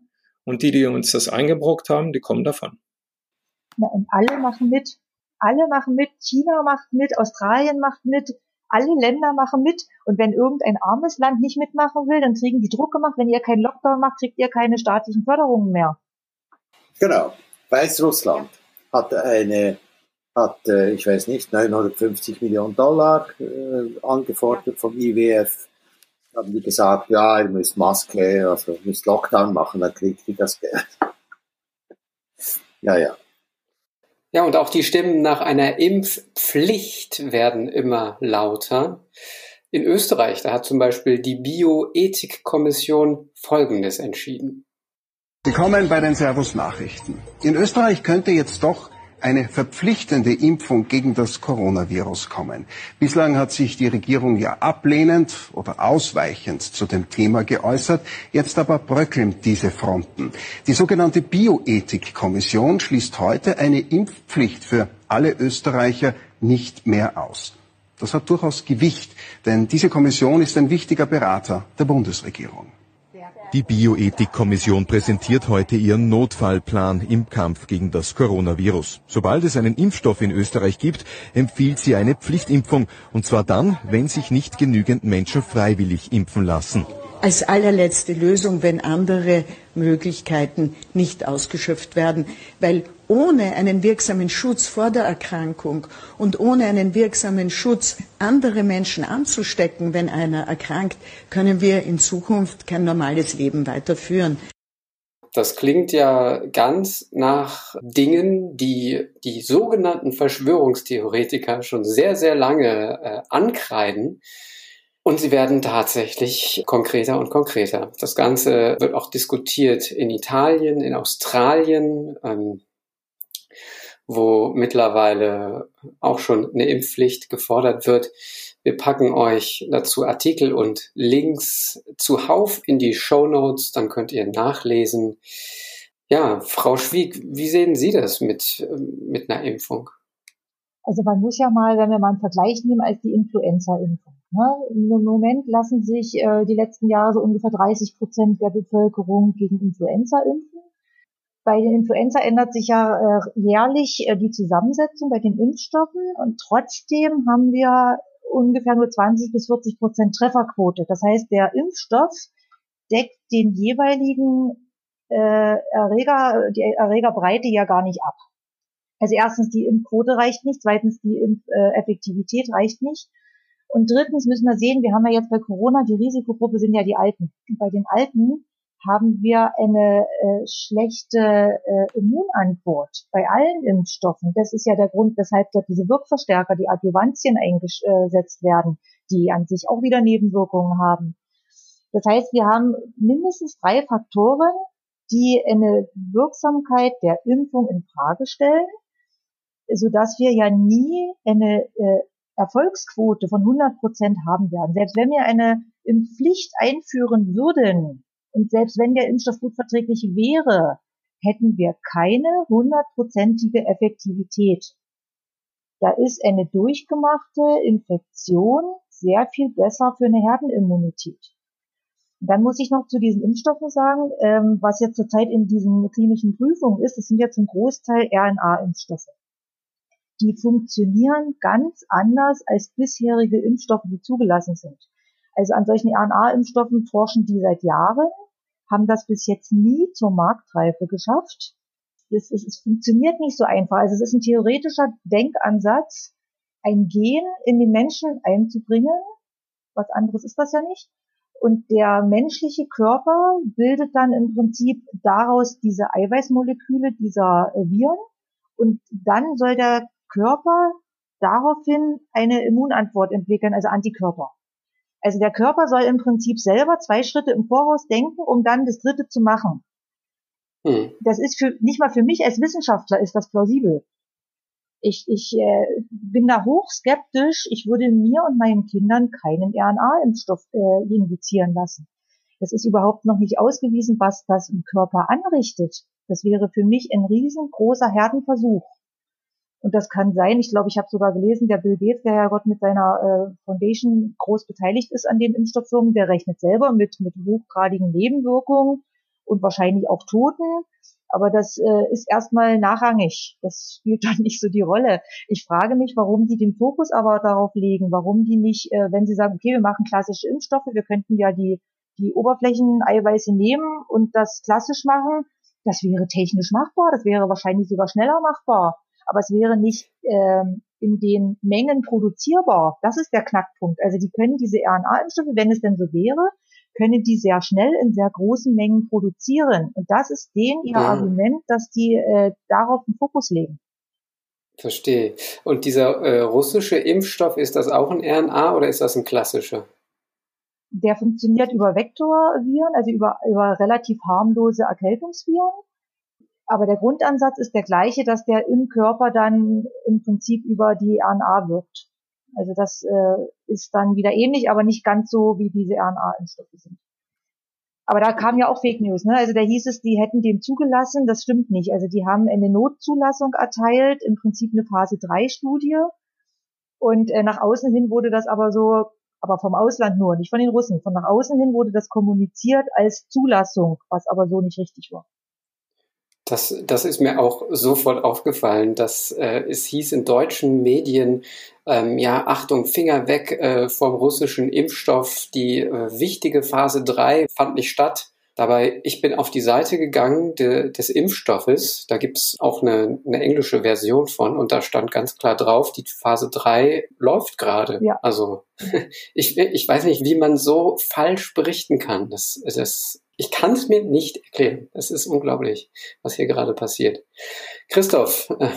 und die, die uns das eingebrockt haben, die kommen davon. Ja, und alle machen mit. Alle machen mit. China macht mit. Australien macht mit alle Länder machen mit und wenn irgendein armes Land nicht mitmachen will, dann kriegen die Druck gemacht, wenn ihr keinen Lockdown macht, kriegt ihr keine staatlichen Förderungen mehr. Genau. Weißrussland hat eine, hat, äh, ich weiß nicht, 950 Millionen Dollar äh, angefordert vom IWF. Haben die gesagt, ja, ihr müsst Maske, also ihr müsst Lockdown machen, dann kriegt ihr das Geld. ja, ja. Ja, und auch die Stimmen nach einer Impfpflicht werden immer lauter. In Österreich, da hat zum Beispiel die Bioethikkommission Folgendes entschieden. Willkommen bei den Servus Nachrichten. In Österreich könnte jetzt doch eine verpflichtende Impfung gegen das Coronavirus kommen. Bislang hat sich die Regierung ja ablehnend oder ausweichend zu dem Thema geäußert. Jetzt aber bröckeln diese Fronten. Die sogenannte Bioethikkommission schließt heute eine Impfpflicht für alle Österreicher nicht mehr aus. Das hat durchaus Gewicht, denn diese Kommission ist ein wichtiger Berater der Bundesregierung. Die Bioethikkommission präsentiert heute ihren Notfallplan im Kampf gegen das Coronavirus. Sobald es einen Impfstoff in Österreich gibt, empfiehlt sie eine Pflichtimpfung. Und zwar dann, wenn sich nicht genügend Menschen freiwillig impfen lassen. als allerletzte Lösung, wenn andere Möglichkeiten nicht ausgeschöpft werden. Weil ohne einen wirksamen Schutz vor der Erkrankung und ohne einen wirksamen Schutz, andere Menschen anzustecken, wenn einer erkrankt, können wir in Zukunft kein normales Leben weiterführen. Das klingt ja ganz nach Dingen, die die sogenannten Verschwörungstheoretiker schon sehr, sehr lange äh, ankreiden. Und sie werden tatsächlich konkreter und konkreter. Das Ganze wird auch diskutiert in Italien, in Australien, ähm, wo mittlerweile auch schon eine Impfpflicht gefordert wird. Wir packen euch dazu Artikel und Links zuhauf in die Show Notes, dann könnt ihr nachlesen. Ja, Frau Schwieg, wie sehen Sie das mit, mit einer Impfung? Also man muss ja mal, wenn wir mal einen Vergleich nehmen, als die Influenza-Impfung. Ne? Im Moment lassen sich äh, die letzten Jahre so ungefähr 30 Prozent der Bevölkerung gegen Influenza impfen. Bei den Influenza ändert sich ja äh, jährlich äh, die Zusammensetzung bei den Impfstoffen und trotzdem haben wir ungefähr nur 20 bis 40 Prozent Trefferquote. Das heißt, der Impfstoff deckt den jeweiligen äh, Erreger, die Erregerbreite ja gar nicht ab. Also erstens, die Impfquote reicht nicht, zweitens, die Impfeffektivität reicht nicht. Und drittens müssen wir sehen, wir haben ja jetzt bei Corona, die Risikogruppe sind ja die Alten. Und bei den Alten haben wir eine äh, schlechte äh, Immunantwort bei allen Impfstoffen. Das ist ja der Grund, weshalb dort diese Wirkverstärker, die Adjuvantien eingesetzt werden, die an sich auch wieder Nebenwirkungen haben. Das heißt, wir haben mindestens drei Faktoren, die eine Wirksamkeit der Impfung in Frage stellen, so dass wir ja nie eine äh, Erfolgsquote von 100 Prozent haben werden. Selbst wenn wir eine Impfpflicht einführen würden, und selbst wenn der Impfstoff gut verträglich wäre, hätten wir keine hundertprozentige Effektivität. Da ist eine durchgemachte Infektion sehr viel besser für eine Herdenimmunität. Und dann muss ich noch zu diesen Impfstoffen sagen, ähm, was jetzt zurzeit in diesen klinischen Prüfungen ist, das sind ja zum Großteil RNA-Impfstoffe. Die funktionieren ganz anders als bisherige Impfstoffe, die zugelassen sind. Also an solchen RNA-Impfstoffen forschen die seit Jahren haben das bis jetzt nie zur Marktreife geschafft. Es, es, es funktioniert nicht so einfach. Also es ist ein theoretischer Denkansatz, ein Gen in den Menschen einzubringen. Was anderes ist das ja nicht. Und der menschliche Körper bildet dann im Prinzip daraus diese Eiweißmoleküle dieser äh, Viren. Und dann soll der Körper daraufhin eine Immunantwort entwickeln, also Antikörper. Also der Körper soll im Prinzip selber zwei Schritte im Voraus denken, um dann das dritte zu machen. Hm. Das ist für nicht mal für mich als Wissenschaftler ist das plausibel. Ich, ich äh, bin da hochskeptisch. Ich würde mir und meinen Kindern keinen RNA-Impfstoff äh, injizieren lassen. Es ist überhaupt noch nicht ausgewiesen, was das im Körper anrichtet. Das wäre für mich ein riesengroßer Herdenversuch. Und das kann sein, ich glaube, ich habe sogar gelesen, der Bill Gates, der ja Gott mit seiner äh, Foundation groß beteiligt ist an den Impfstofffirmen, der rechnet selber mit, mit hochgradigen Nebenwirkungen und wahrscheinlich auch Toten. Aber das äh, ist erstmal nachrangig. Das spielt dann nicht so die Rolle. Ich frage mich, warum die den Fokus aber darauf legen, warum die nicht, äh, wenn sie sagen, okay, wir machen klassische Impfstoffe, wir könnten ja die, die Oberflächeneiweiße nehmen und das klassisch machen, das wäre technisch machbar, das wäre wahrscheinlich sogar schneller machbar aber es wäre nicht ähm, in den Mengen produzierbar. Das ist der Knackpunkt. Also die können diese RNA-Impfstoffe, wenn es denn so wäre, können die sehr schnell in sehr großen Mengen produzieren. Und das ist denen ihr mhm. Argument, dass die äh, darauf den Fokus legen. Verstehe. Und dieser äh, russische Impfstoff, ist das auch ein RNA oder ist das ein klassischer? Der funktioniert über Vektorviren, also über, über relativ harmlose Erkältungsviren. Aber der Grundansatz ist der gleiche, dass der im Körper dann im Prinzip über die RNA wirkt. Also das äh, ist dann wieder ähnlich, aber nicht ganz so, wie diese RNA-Impfstoffe sind. Aber da kam ja auch Fake News. Ne? Also da hieß es, die hätten den zugelassen. Das stimmt nicht. Also die haben eine Notzulassung erteilt, im Prinzip eine Phase 3 Studie. Und äh, nach außen hin wurde das aber so, aber vom Ausland nur, nicht von den Russen. Von nach außen hin wurde das kommuniziert als Zulassung, was aber so nicht richtig war. Das, das ist mir auch sofort aufgefallen, dass äh, es hieß in deutschen Medien, ähm, ja, Achtung, Finger weg äh, vom russischen Impfstoff, die äh, wichtige Phase 3 fand nicht statt. Dabei, ich bin auf die Seite gegangen de, des Impfstoffes, da gibt's auch eine, eine englische Version von und da stand ganz klar drauf, die Phase 3 läuft gerade. Ja. Also ich, ich weiß nicht, wie man so falsch berichten kann. Das, das, ich kann es mir nicht erklären. Es ist unglaublich, was hier gerade passiert. Christoph, äh,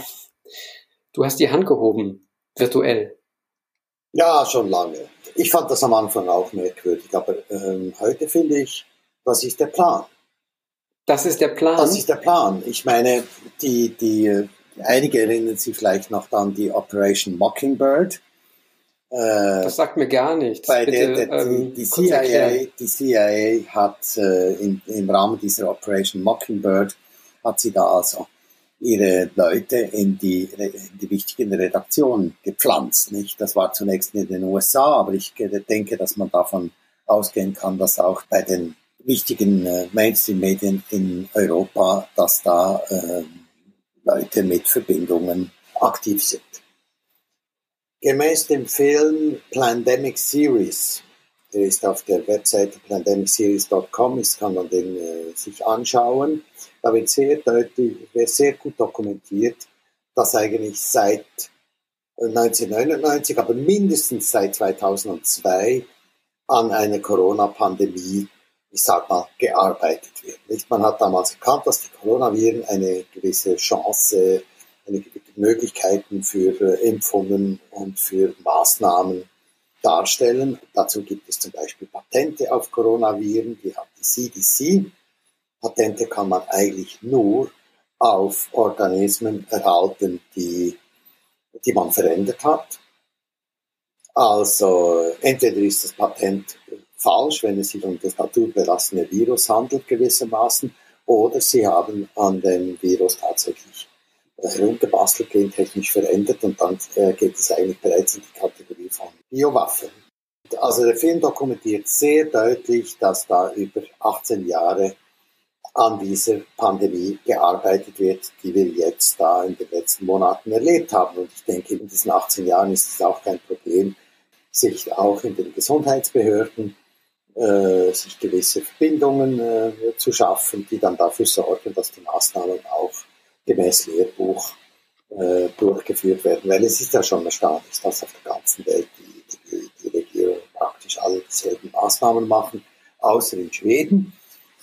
du hast die Hand gehoben, virtuell. Ja, schon lange. Ich fand das am Anfang auch merkwürdig, aber ähm, heute finde ich, was ist der Plan? Das ist der Plan. Das ist der Plan. Ich meine, die, die, einige erinnern sich vielleicht noch an die Operation Mockingbird. Äh, das sagt mir gar nichts. Bei Bitte, der, der, ähm, die, CIA, die CIA hat äh, in, im Rahmen dieser Operation Mockingbird hat sie da also ihre Leute in die, in die wichtigen Redaktionen gepflanzt. Nicht? Das war zunächst in den USA, aber ich denke, dass man davon ausgehen kann, dass auch bei den wichtigen äh, Mainstream-Medien in Europa, dass da äh, Leute mit Verbindungen aktiv sind. Gemäß dem Film Pandemic Series, der ist auf der Webseite pandemicseries.com, ich kann man den äh, sich anschauen. Da wird sehr deutlich, wird sehr gut dokumentiert, dass eigentlich seit 1999, aber mindestens seit 2002 an einer Corona-Pandemie ich sag mal, gearbeitet wird. Nicht? Man hat damals erkannt, dass die Coronaviren eine gewisse Chance, eine Möglichkeiten für äh, Impfungen und für Maßnahmen darstellen. Dazu gibt es zum Beispiel Patente auf Coronaviren, die hat die CDC. Patente kann man eigentlich nur auf Organismen erhalten, die, die man verändert hat. Also entweder ist das Patent falsch, wenn es sich um das naturbelassene Virus handelt gewissermaßen, oder sie haben an dem Virus tatsächlich herumgebastelt, gentechnisch verändert und dann äh, geht es eigentlich bereits in die Kategorie von Biowaffen. Also der Film dokumentiert sehr deutlich, dass da über 18 Jahre an dieser Pandemie gearbeitet wird, die wir jetzt da in den letzten Monaten erlebt haben. Und ich denke, in diesen 18 Jahren ist es auch kein Problem, sich auch in den Gesundheitsbehörden äh, sich gewisse Verbindungen äh, zu schaffen, die dann dafür sorgen, dass die Maßnahmen auch gemäß Lehrbuch äh, durchgeführt werden. Weil es ist ja schon erstaunlich, dass auf der ganzen Welt die, die, die Regierung praktisch alle dieselben Maßnahmen machen, außer in Schweden,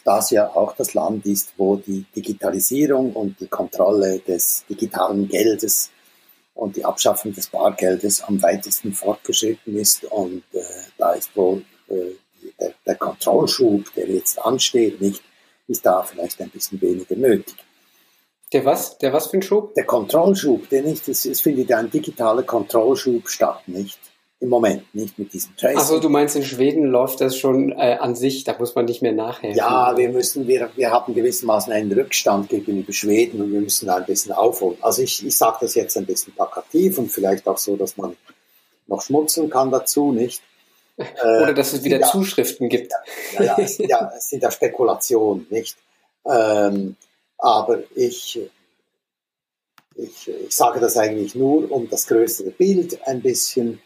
das ja auch das Land ist, wo die Digitalisierung und die Kontrolle des digitalen Geldes und die Abschaffung des Bargeldes am weitesten fortgeschritten ist. Und äh, da ist wohl äh, der, der Kontrollschub, der jetzt ansteht, nicht, ist da vielleicht ein bisschen weniger nötig. Der was? Der was für ein Schub? Der Kontrollschub, der nicht, es, es findet ein digitaler Kontrollschub statt, nicht? Im Moment, nicht mit diesem Tracing. Also du meinst, in Schweden läuft das schon äh, an sich, da muss man nicht mehr nachhelfen. Ja, wir müssen, wir, wir haben gewissermaßen einen Rückstand gegenüber Schweden und wir müssen da ein bisschen aufholen. Also ich, ich sage das jetzt ein bisschen plakativ und vielleicht auch so, dass man noch schmutzeln kann dazu, nicht? Oder dass es wieder ja, Zuschriften gibt. Ja, ja, es, ja, es sind ja Spekulationen, nicht? Ähm, aber ich, ich, ich sage das eigentlich nur, um das größere Bild ein bisschen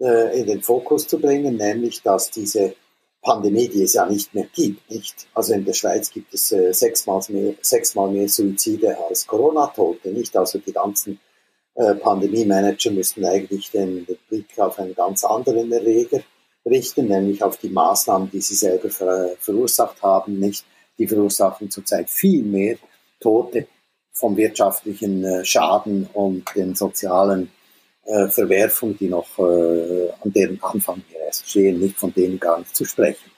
äh, in den Fokus zu bringen, nämlich dass diese Pandemie, die es ja nicht mehr gibt, nicht? Also in der Schweiz gibt es äh, sechsmal, mehr, sechsmal mehr Suizide als Corona-Tote, nicht? Also die ganzen äh, Pandemie-Manager müssten eigentlich den, den Blick auf einen ganz anderen Erreger richten, nämlich auf die Maßnahmen, die sie selber ver verursacht haben, nicht. Die verursachen zurzeit viel mehr Tote vom wirtschaftlichen äh, Schaden und den sozialen äh, Verwerfungen, die noch äh, an deren Anfang hier erst stehen, nicht von denen gar nicht zu sprechen.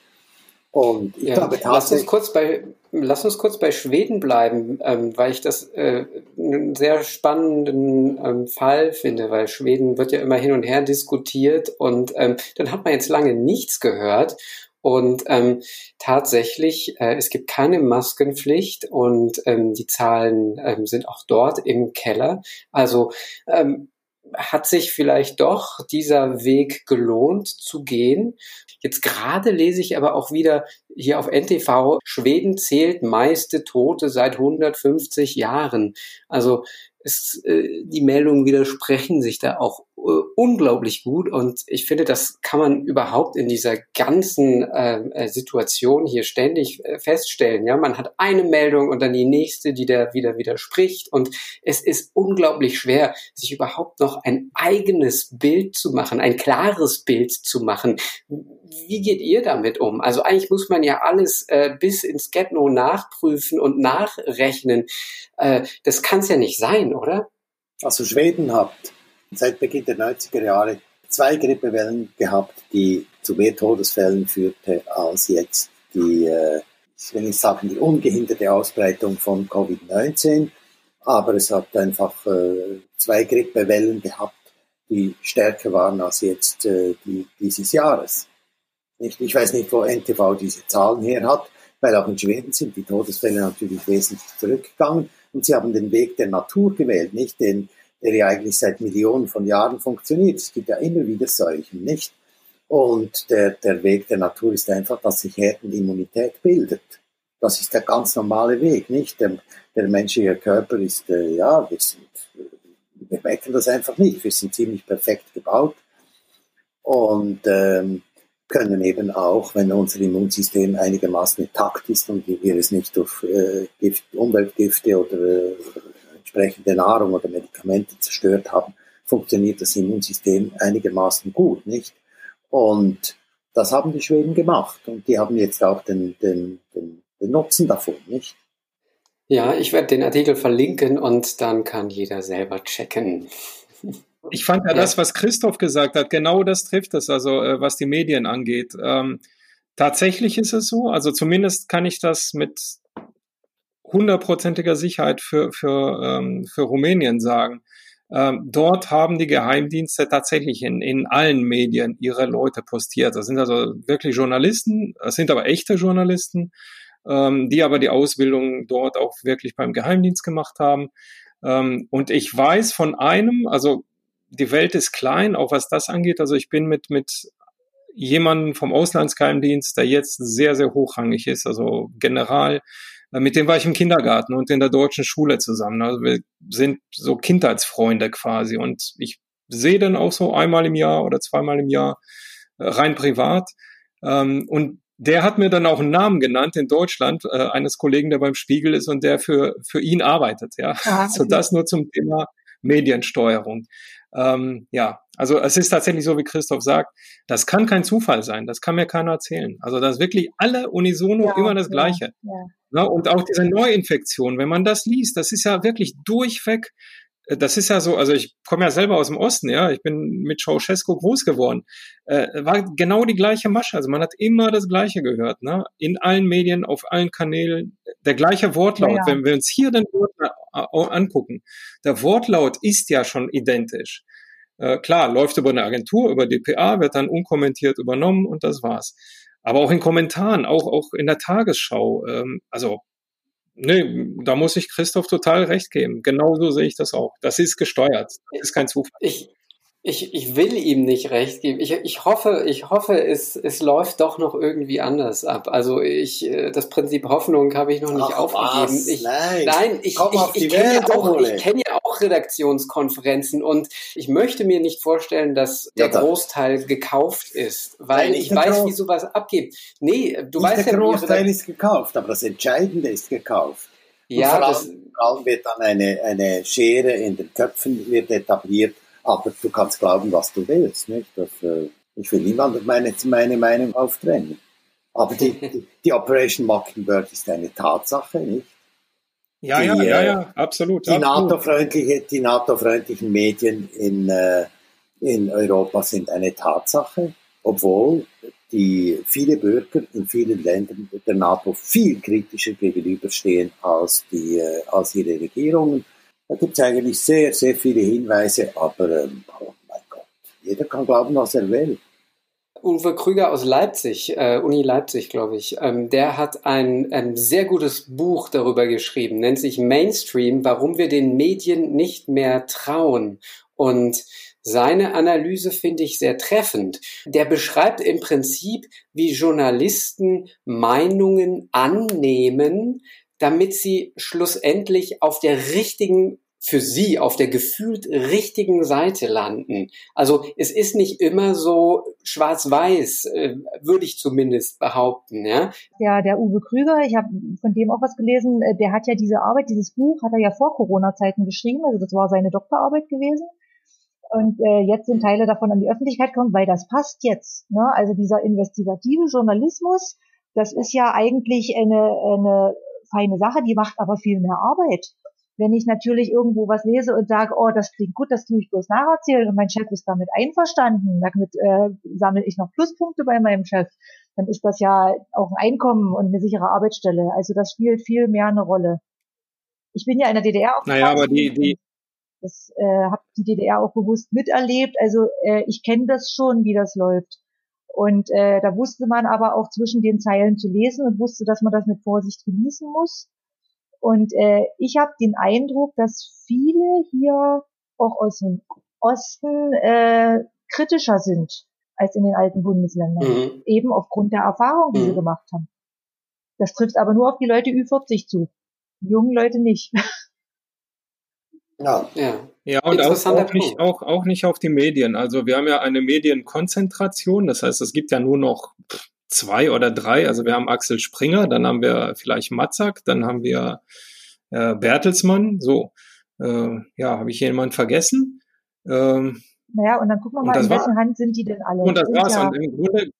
Und ich ja, glaube, lass uns kurz bei lass uns kurz bei Schweden bleiben, ähm, weil ich das äh, einen sehr spannenden ähm, Fall finde, weil Schweden wird ja immer hin und her diskutiert und ähm, dann hat man jetzt lange nichts gehört. Und ähm, tatsächlich, äh, es gibt keine Maskenpflicht und ähm, die Zahlen ähm, sind auch dort im Keller. Also ähm, hat sich vielleicht doch dieser Weg gelohnt zu gehen. Jetzt gerade lese ich aber auch wieder hier auf NTV, Schweden zählt meiste Tote seit 150 Jahren. Also es, äh, die Meldungen widersprechen sich da auch unglaublich gut und ich finde, das kann man überhaupt in dieser ganzen äh, äh, Situation hier ständig äh, feststellen. Ja, man hat eine Meldung und dann die nächste, die da wieder widerspricht und es ist unglaublich schwer, sich überhaupt noch ein eigenes Bild zu machen, ein klares Bild zu machen. Wie geht ihr damit um? Also eigentlich muss man ja alles äh, bis ins Getno nachprüfen und nachrechnen. Äh, das kann es ja nicht sein, oder? Also Schweden hat seit Beginn der 90er Jahre zwei Grippewellen gehabt, die zu mehr Todesfällen führte als jetzt die, äh, ich will nicht sagen, die ungehinderte Ausbreitung von Covid-19, aber es hat einfach äh, zwei Grippewellen gehabt, die stärker waren als jetzt äh, die, dieses Jahres. Ich, ich weiß nicht, wo NTV diese Zahlen her hat, weil auch in Schweden sind die Todesfälle natürlich wesentlich zurückgegangen und sie haben den Weg der Natur gewählt, nicht den, der ja eigentlich seit Millionen von Jahren funktioniert. Es gibt ja immer wieder Seuchen, nicht? Und der, der Weg der Natur ist einfach, dass sich Herdenimmunität bildet. Das ist der ganz normale Weg, nicht? Der, der menschliche Körper ist, äh, ja, wir sind, wir merken das einfach nicht. Wir sind ziemlich perfekt gebaut und ähm, können eben auch, wenn unser Immunsystem einigermaßen intakt ist und wir es nicht durch äh, Gift, Umweltgifte oder äh, entsprechende Nahrung oder Medikamente zerstört haben, funktioniert das Immunsystem einigermaßen gut, nicht? Und das haben die Schweden gemacht und die haben jetzt auch den, den, den, den Nutzen davon, nicht? Ja, ich werde den Artikel verlinken und dann kann jeder selber checken. Ich fand ja, ja, das, was Christoph gesagt hat, genau das trifft es, also äh, was die Medien angeht. Ähm, tatsächlich ist es so, also zumindest kann ich das mit hundertprozentiger Sicherheit für, für, ähm, für Rumänien sagen. Ähm, dort haben die Geheimdienste tatsächlich in, in allen Medien ihre Leute postiert. Das sind also wirklich Journalisten, das sind aber echte Journalisten, ähm, die aber die Ausbildung dort auch wirklich beim Geheimdienst gemacht haben. Ähm, und ich weiß von einem, also die Welt ist klein, auch was das angeht. Also ich bin mit, mit jemandem vom Auslandsgeheimdienst, der jetzt sehr, sehr hochrangig ist, also General, mit dem war ich im Kindergarten und in der deutschen Schule zusammen. Also wir sind so Kindheitsfreunde quasi und ich sehe dann auch so einmal im Jahr oder zweimal im Jahr äh, rein privat. Ähm, und der hat mir dann auch einen Namen genannt in Deutschland, äh, eines Kollegen, der beim Spiegel ist und der für, für ihn arbeitet. Ja, ah, so das nur zum Thema Mediensteuerung. Ähm, ja, also es ist tatsächlich so, wie Christoph sagt, das kann kein Zufall sein, das kann mir keiner erzählen. Also das ist wirklich alle unisono ja, immer das Gleiche. Ja, Ja, und auch diese Neuinfektion, wenn man das liest, das ist ja wirklich durchweg, äh, das ist ja so, also ich komme ja selber aus dem Osten, ja, ich bin mit Ceausescu groß geworden, äh, war genau die gleiche Masche, also man hat immer das Gleiche gehört, ne, in allen Medien, auf allen Kanälen, der gleiche Wortlaut, ja, ja. wenn wir uns hier den Wortlaut angucken, der Wortlaut ist ja schon identisch. Äh, klar, läuft über eine Agentur, über DPA, wird dann unkommentiert übernommen und das war's. Aber auch in Kommentaren, auch, auch in der Tagesschau, ähm, also Nee, da muss ich Christoph total recht geben. Genauso sehe ich das auch. Das ist gesteuert. Das ist kein Zufall. Ich, ich, ich will ihm nicht recht geben. Ich, ich hoffe, ich hoffe, es, es läuft doch noch irgendwie anders ab. Also ich, äh, das Prinzip Hoffnung habe ich noch nicht Ach, aufgegeben. Ich, nein, nein, ich, ich, ich kenne ja, auch, ich kenn ja auch Redaktionskonferenzen und ich möchte mir nicht vorstellen, dass der ja, Großteil gekauft ist, weil nein, ich weiß, Groß wie sowas abgeht. Nee, du nicht weißt der ja, Großteil ist gekauft, aber das Entscheidende ist gekauft. Und ja, vor allem, vor allem wird dann eine, eine Schere in den Köpfen wird etabliert aber du kannst glauben, was du willst. Nicht? Das, äh, ich will niemandem meine, meine Meinung aufdrängen. Aber die, die, die, Operation Mockingbird ist eine Tatsache, nicht? Ja, die, ja, ja, ja, äh, absolut. Die NATO-freundliche, die NATO-freundlichen Medien in, äh, in Europa sind eine Tatsache, obwohl die viele Bürger in vielen Ländern der NATO viel kritischer gegenüberstehen als die, äh, als ihre Regierungen da gibt es eigentlich sehr, sehr viele Hinweise, aber ähm, oh mein Gott, jeder kann glauben, was er will. Uwe Krüger aus Leipzig, äh, Uni Leipzig, glaube ich, ähm, der hat ein, ein sehr gutes Buch darüber geschrieben, nennt sich Mainstream, warum wir den Medien nicht mehr trauen. Und seine Analyse finde ich sehr treffend. Der beschreibt im Prinzip, wie Journalisten Meinungen annehmen, damit sie schlussendlich auf der richtigen für sie auf der gefühlt richtigen Seite landen. Also es ist nicht immer so schwarz-weiß, äh, würde ich zumindest behaupten. Ja, ja der Uwe Krüger, ich habe von dem auch was gelesen, äh, der hat ja diese Arbeit, dieses Buch hat er ja vor Corona-Zeiten geschrieben, also das war seine Doktorarbeit gewesen. Und äh, jetzt sind Teile davon an die Öffentlichkeit gekommen, weil das passt jetzt. Ne? Also dieser investigative Journalismus, das ist ja eigentlich eine, eine feine Sache, die macht aber viel mehr Arbeit. Wenn ich natürlich irgendwo was lese und sage, oh, das klingt gut, das tue ich bloß nacherzählen und mein Chef ist damit einverstanden, damit äh, sammle ich noch Pluspunkte bei meinem Chef, dann ist das ja auch ein Einkommen und eine sichere Arbeitsstelle. Also das spielt viel mehr eine Rolle. Ich bin ja in der DDR auch. Naja, aber die, die, das äh, habe die DDR auch bewusst miterlebt. Also äh, ich kenne das schon, wie das läuft. Und äh, da wusste man aber auch zwischen den Zeilen zu lesen und wusste, dass man das mit Vorsicht genießen muss. Und äh, ich habe den Eindruck, dass viele hier auch aus dem Osten äh, kritischer sind als in den alten Bundesländern. Mhm. Eben aufgrund der Erfahrung, die mhm. sie gemacht haben. Das trifft aber nur auf die Leute Ü40 zu. Die jungen Leute nicht. Ja, ja. Ja, und auch, auch, nicht, auch, auch nicht auf die Medien. Also wir haben ja eine Medienkonzentration. Das heißt, es gibt ja nur noch zwei oder drei. Also wir haben Axel Springer, dann haben wir vielleicht Matzak, dann haben wir äh, Bertelsmann. So, äh, ja, habe ich jemanden vergessen? Ähm, naja, und dann gucken wir mal, in wessen Hand sind die denn alle? Und das war's. Ja, und im Grunde,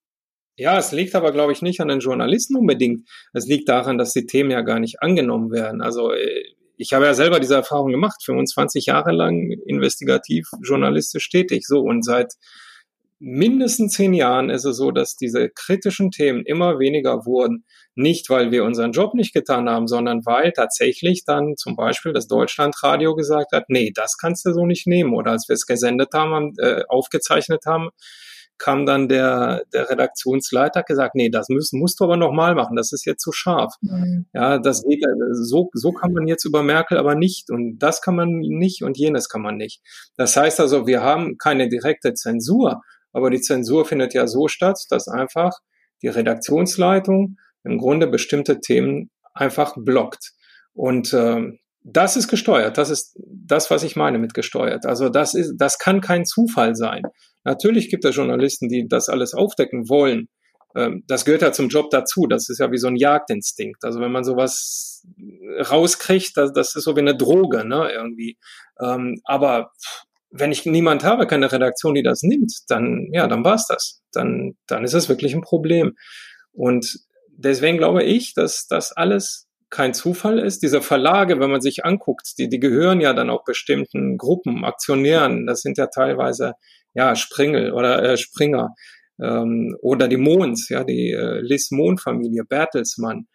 ja, es liegt aber, glaube ich, nicht an den Journalisten unbedingt. Es liegt daran, dass die Themen ja gar nicht angenommen werden. Also äh, ich habe ja selber diese Erfahrung gemacht, 25 Jahre lang investigativ journalistisch tätig. So, und seit mindestens zehn Jahren ist es so, dass diese kritischen Themen immer weniger wurden. Nicht, weil wir unseren Job nicht getan haben, sondern weil tatsächlich dann zum Beispiel das Deutschlandradio gesagt hat, nee, das kannst du so nicht nehmen. Oder als wir es gesendet haben, äh, aufgezeichnet haben, kam dann der, der Redaktionsleiter gesagt, nee, das müssen, musst du aber nochmal machen, das ist jetzt zu scharf. Mhm. Ja, das geht, so, so kann man jetzt über Merkel aber nicht und das kann man nicht und jenes kann man nicht. Das heißt also, wir haben keine direkte Zensur, aber die Zensur findet ja so statt, dass einfach die Redaktionsleitung im Grunde bestimmte Themen einfach blockt. Und ähm, das ist gesteuert. Das ist das, was ich meine mit gesteuert. Also das ist, das kann kein Zufall sein. Natürlich gibt es Journalisten, die das alles aufdecken wollen. Ähm, das gehört ja zum Job dazu. Das ist ja wie so ein Jagdinstinkt. Also wenn man sowas rauskriegt, das, das ist so wie eine Droge, ne, irgendwie. Ähm, aber wenn ich niemand habe, keine Redaktion, die das nimmt, dann, ja, dann war's das. Dann, dann ist es wirklich ein Problem. Und deswegen glaube ich, dass das alles kein Zufall ist. Diese Verlage, wenn man sich anguckt, die, die gehören ja dann auch bestimmten Gruppen, Aktionären. Das sind ja teilweise, ja, Springel oder äh, Springer. Ähm, oder die Mohns, ja, die äh, Liz Mohn-Familie, Bertelsmann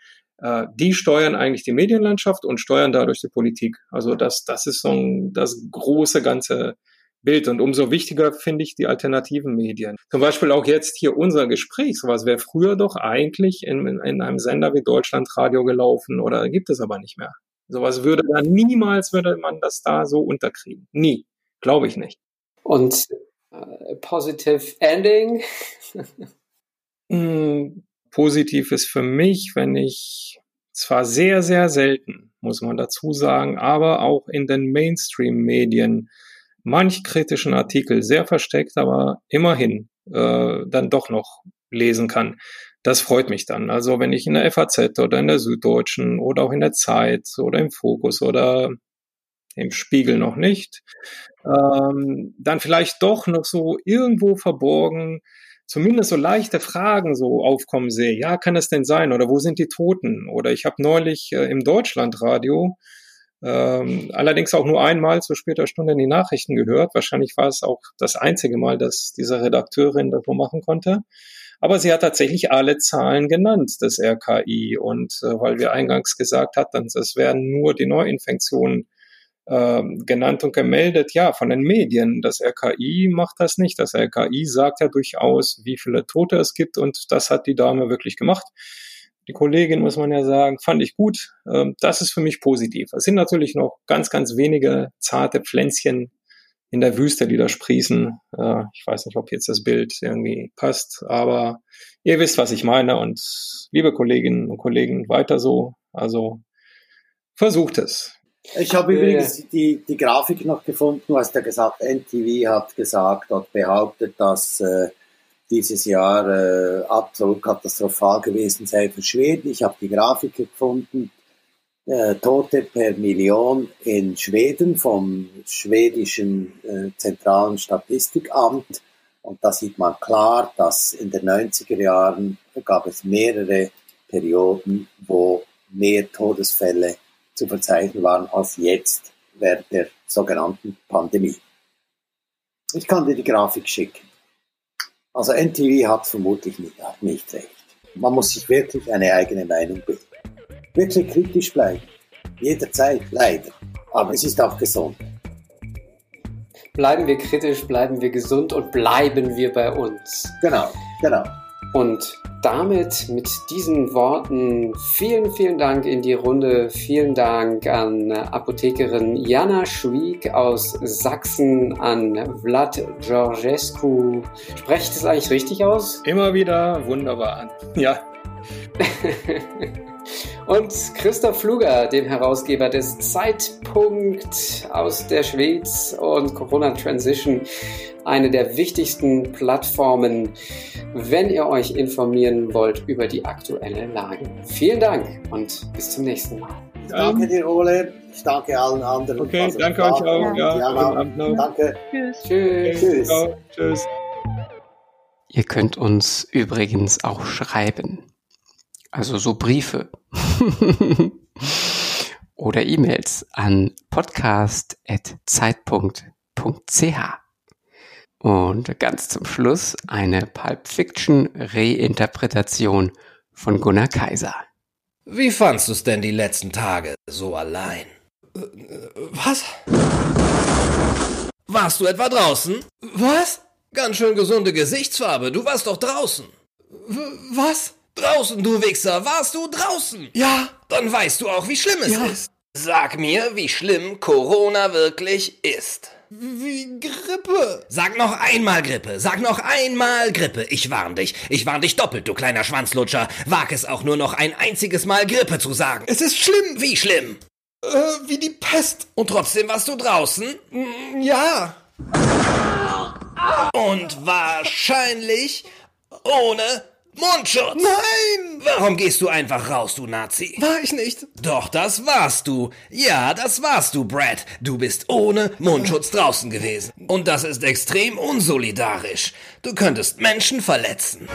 äh, die steuern eigentlich die Medienlandschaft und steuern dadurch die Politik. Also das, das ist so ein, das große ganze Bild. Und umso wichtiger finde ich die alternativen Medien. Zum Beispiel auch jetzt hier unser Gespräch. Sowas wäre früher doch eigentlich in, in einem Sender wie Deutschlandradio gelaufen oder gibt es aber nicht mehr. Sowas würde da niemals, würde man das da so unterkriegen. Nie. Glaube ich nicht. Und äh, Positive Ending? mm, positiv ist für mich, wenn ich zwar sehr, sehr selten, muss man dazu sagen, aber auch in den Mainstream-Medien manch kritischen Artikel sehr versteckt, aber immerhin äh, dann doch noch lesen kann. Das freut mich dann. Also wenn ich in der FAZ oder in der Süddeutschen oder auch in der Zeit oder im Fokus oder im Spiegel noch nicht, ähm, dann vielleicht doch noch so irgendwo verborgen zumindest so leichte Fragen so aufkommen sehe. Ja, kann es denn sein? Oder wo sind die Toten? Oder ich habe neulich äh, im Deutschlandradio ähm, allerdings auch nur einmal zu später Stunde in die Nachrichten gehört. Wahrscheinlich war es auch das einzige Mal, dass diese Redakteurin das so machen konnte. Aber sie hat tatsächlich alle Zahlen genannt des RKI. Und äh, weil wir eingangs gesagt hatten, es werden nur die Neuinfektionen äh, genannt und gemeldet. Ja, von den Medien. Das RKI macht das nicht. Das RKI sagt ja durchaus, wie viele Tote es gibt und das hat die Dame wirklich gemacht. Die Kollegin, muss man ja sagen, fand ich gut. Ähm, das ist für mich positiv. Es sind natürlich noch ganz, ganz wenige zarte Pflänzchen in der Wüste, die da sprießen. Äh, ich weiß nicht, ob jetzt das Bild irgendwie passt, aber ihr wisst, was ich meine. Und liebe Kolleginnen und Kollegen, weiter so. Also versucht es. Ich habe übrigens die, die Grafik noch gefunden. Hast ja gesagt, NTV hat gesagt und behauptet, dass äh, dieses Jahr äh, absolut katastrophal gewesen sei für Schweden. Ich habe die Grafik gefunden. Äh, Tote per Million in Schweden vom schwedischen äh, zentralen Statistikamt. Und da sieht man klar, dass in den 90er Jahren gab es mehrere Perioden, wo mehr Todesfälle zu verzeichnen waren als jetzt während der sogenannten Pandemie. Ich kann dir die Grafik schicken. Also NTV hat vermutlich nicht, hat nicht recht. Man muss sich wirklich eine eigene Meinung bilden. Wirklich kritisch bleiben. Jederzeit, leider. Aber es ist auch gesund. Bleiben wir kritisch, bleiben wir gesund und bleiben wir bei uns. Genau, genau. Und damit mit diesen Worten vielen, vielen Dank in die Runde. Vielen Dank an Apothekerin Jana Schwieg aus Sachsen, an Vlad Georgescu. Spreche ich das eigentlich richtig aus? Immer wieder wunderbar. Ja. Und Christoph Fluger, dem Herausgeber des Zeitpunkt aus der Schweiz und Corona Transition, eine der wichtigsten Plattformen, wenn ihr euch informieren wollt über die aktuelle Lage. Vielen Dank und bis zum nächsten Mal. Ich danke dir, Ole. Ich danke allen anderen. Okay, also danke euch auch. Ja, ja danke. Tschüss. Tschüss. Tschüss. Tschüss. Ihr könnt uns übrigens auch schreiben. Also so Briefe oder E-Mails an podcast.zeitpunkt.ch. Und ganz zum Schluss eine Pulp Fiction Reinterpretation von Gunnar Kaiser. Wie fandst du's denn die letzten Tage so allein? Was? Warst du etwa draußen? Was? Ganz schön gesunde Gesichtsfarbe, du warst doch draußen. W was? Draußen, du Wichser, warst du draußen? Ja. Dann weißt du auch, wie schlimm es ja. ist. Sag mir, wie schlimm Corona wirklich ist. Wie Grippe. Sag noch einmal Grippe. Sag noch einmal Grippe. Ich warn dich. Ich warn dich doppelt, du kleiner Schwanzlutscher. Wag es auch nur noch ein einziges Mal Grippe zu sagen. Es ist schlimm. Wie schlimm? Äh, wie die Pest. Und trotzdem warst du draußen? Mm, ja. Und wahrscheinlich ohne Mundschutz! Nein! Warum gehst du einfach raus, du Nazi? War ich nicht. Doch, das warst du. Ja, das warst du, Brad. Du bist ohne Mundschutz draußen gewesen. Und das ist extrem unsolidarisch. Du könntest Menschen verletzen.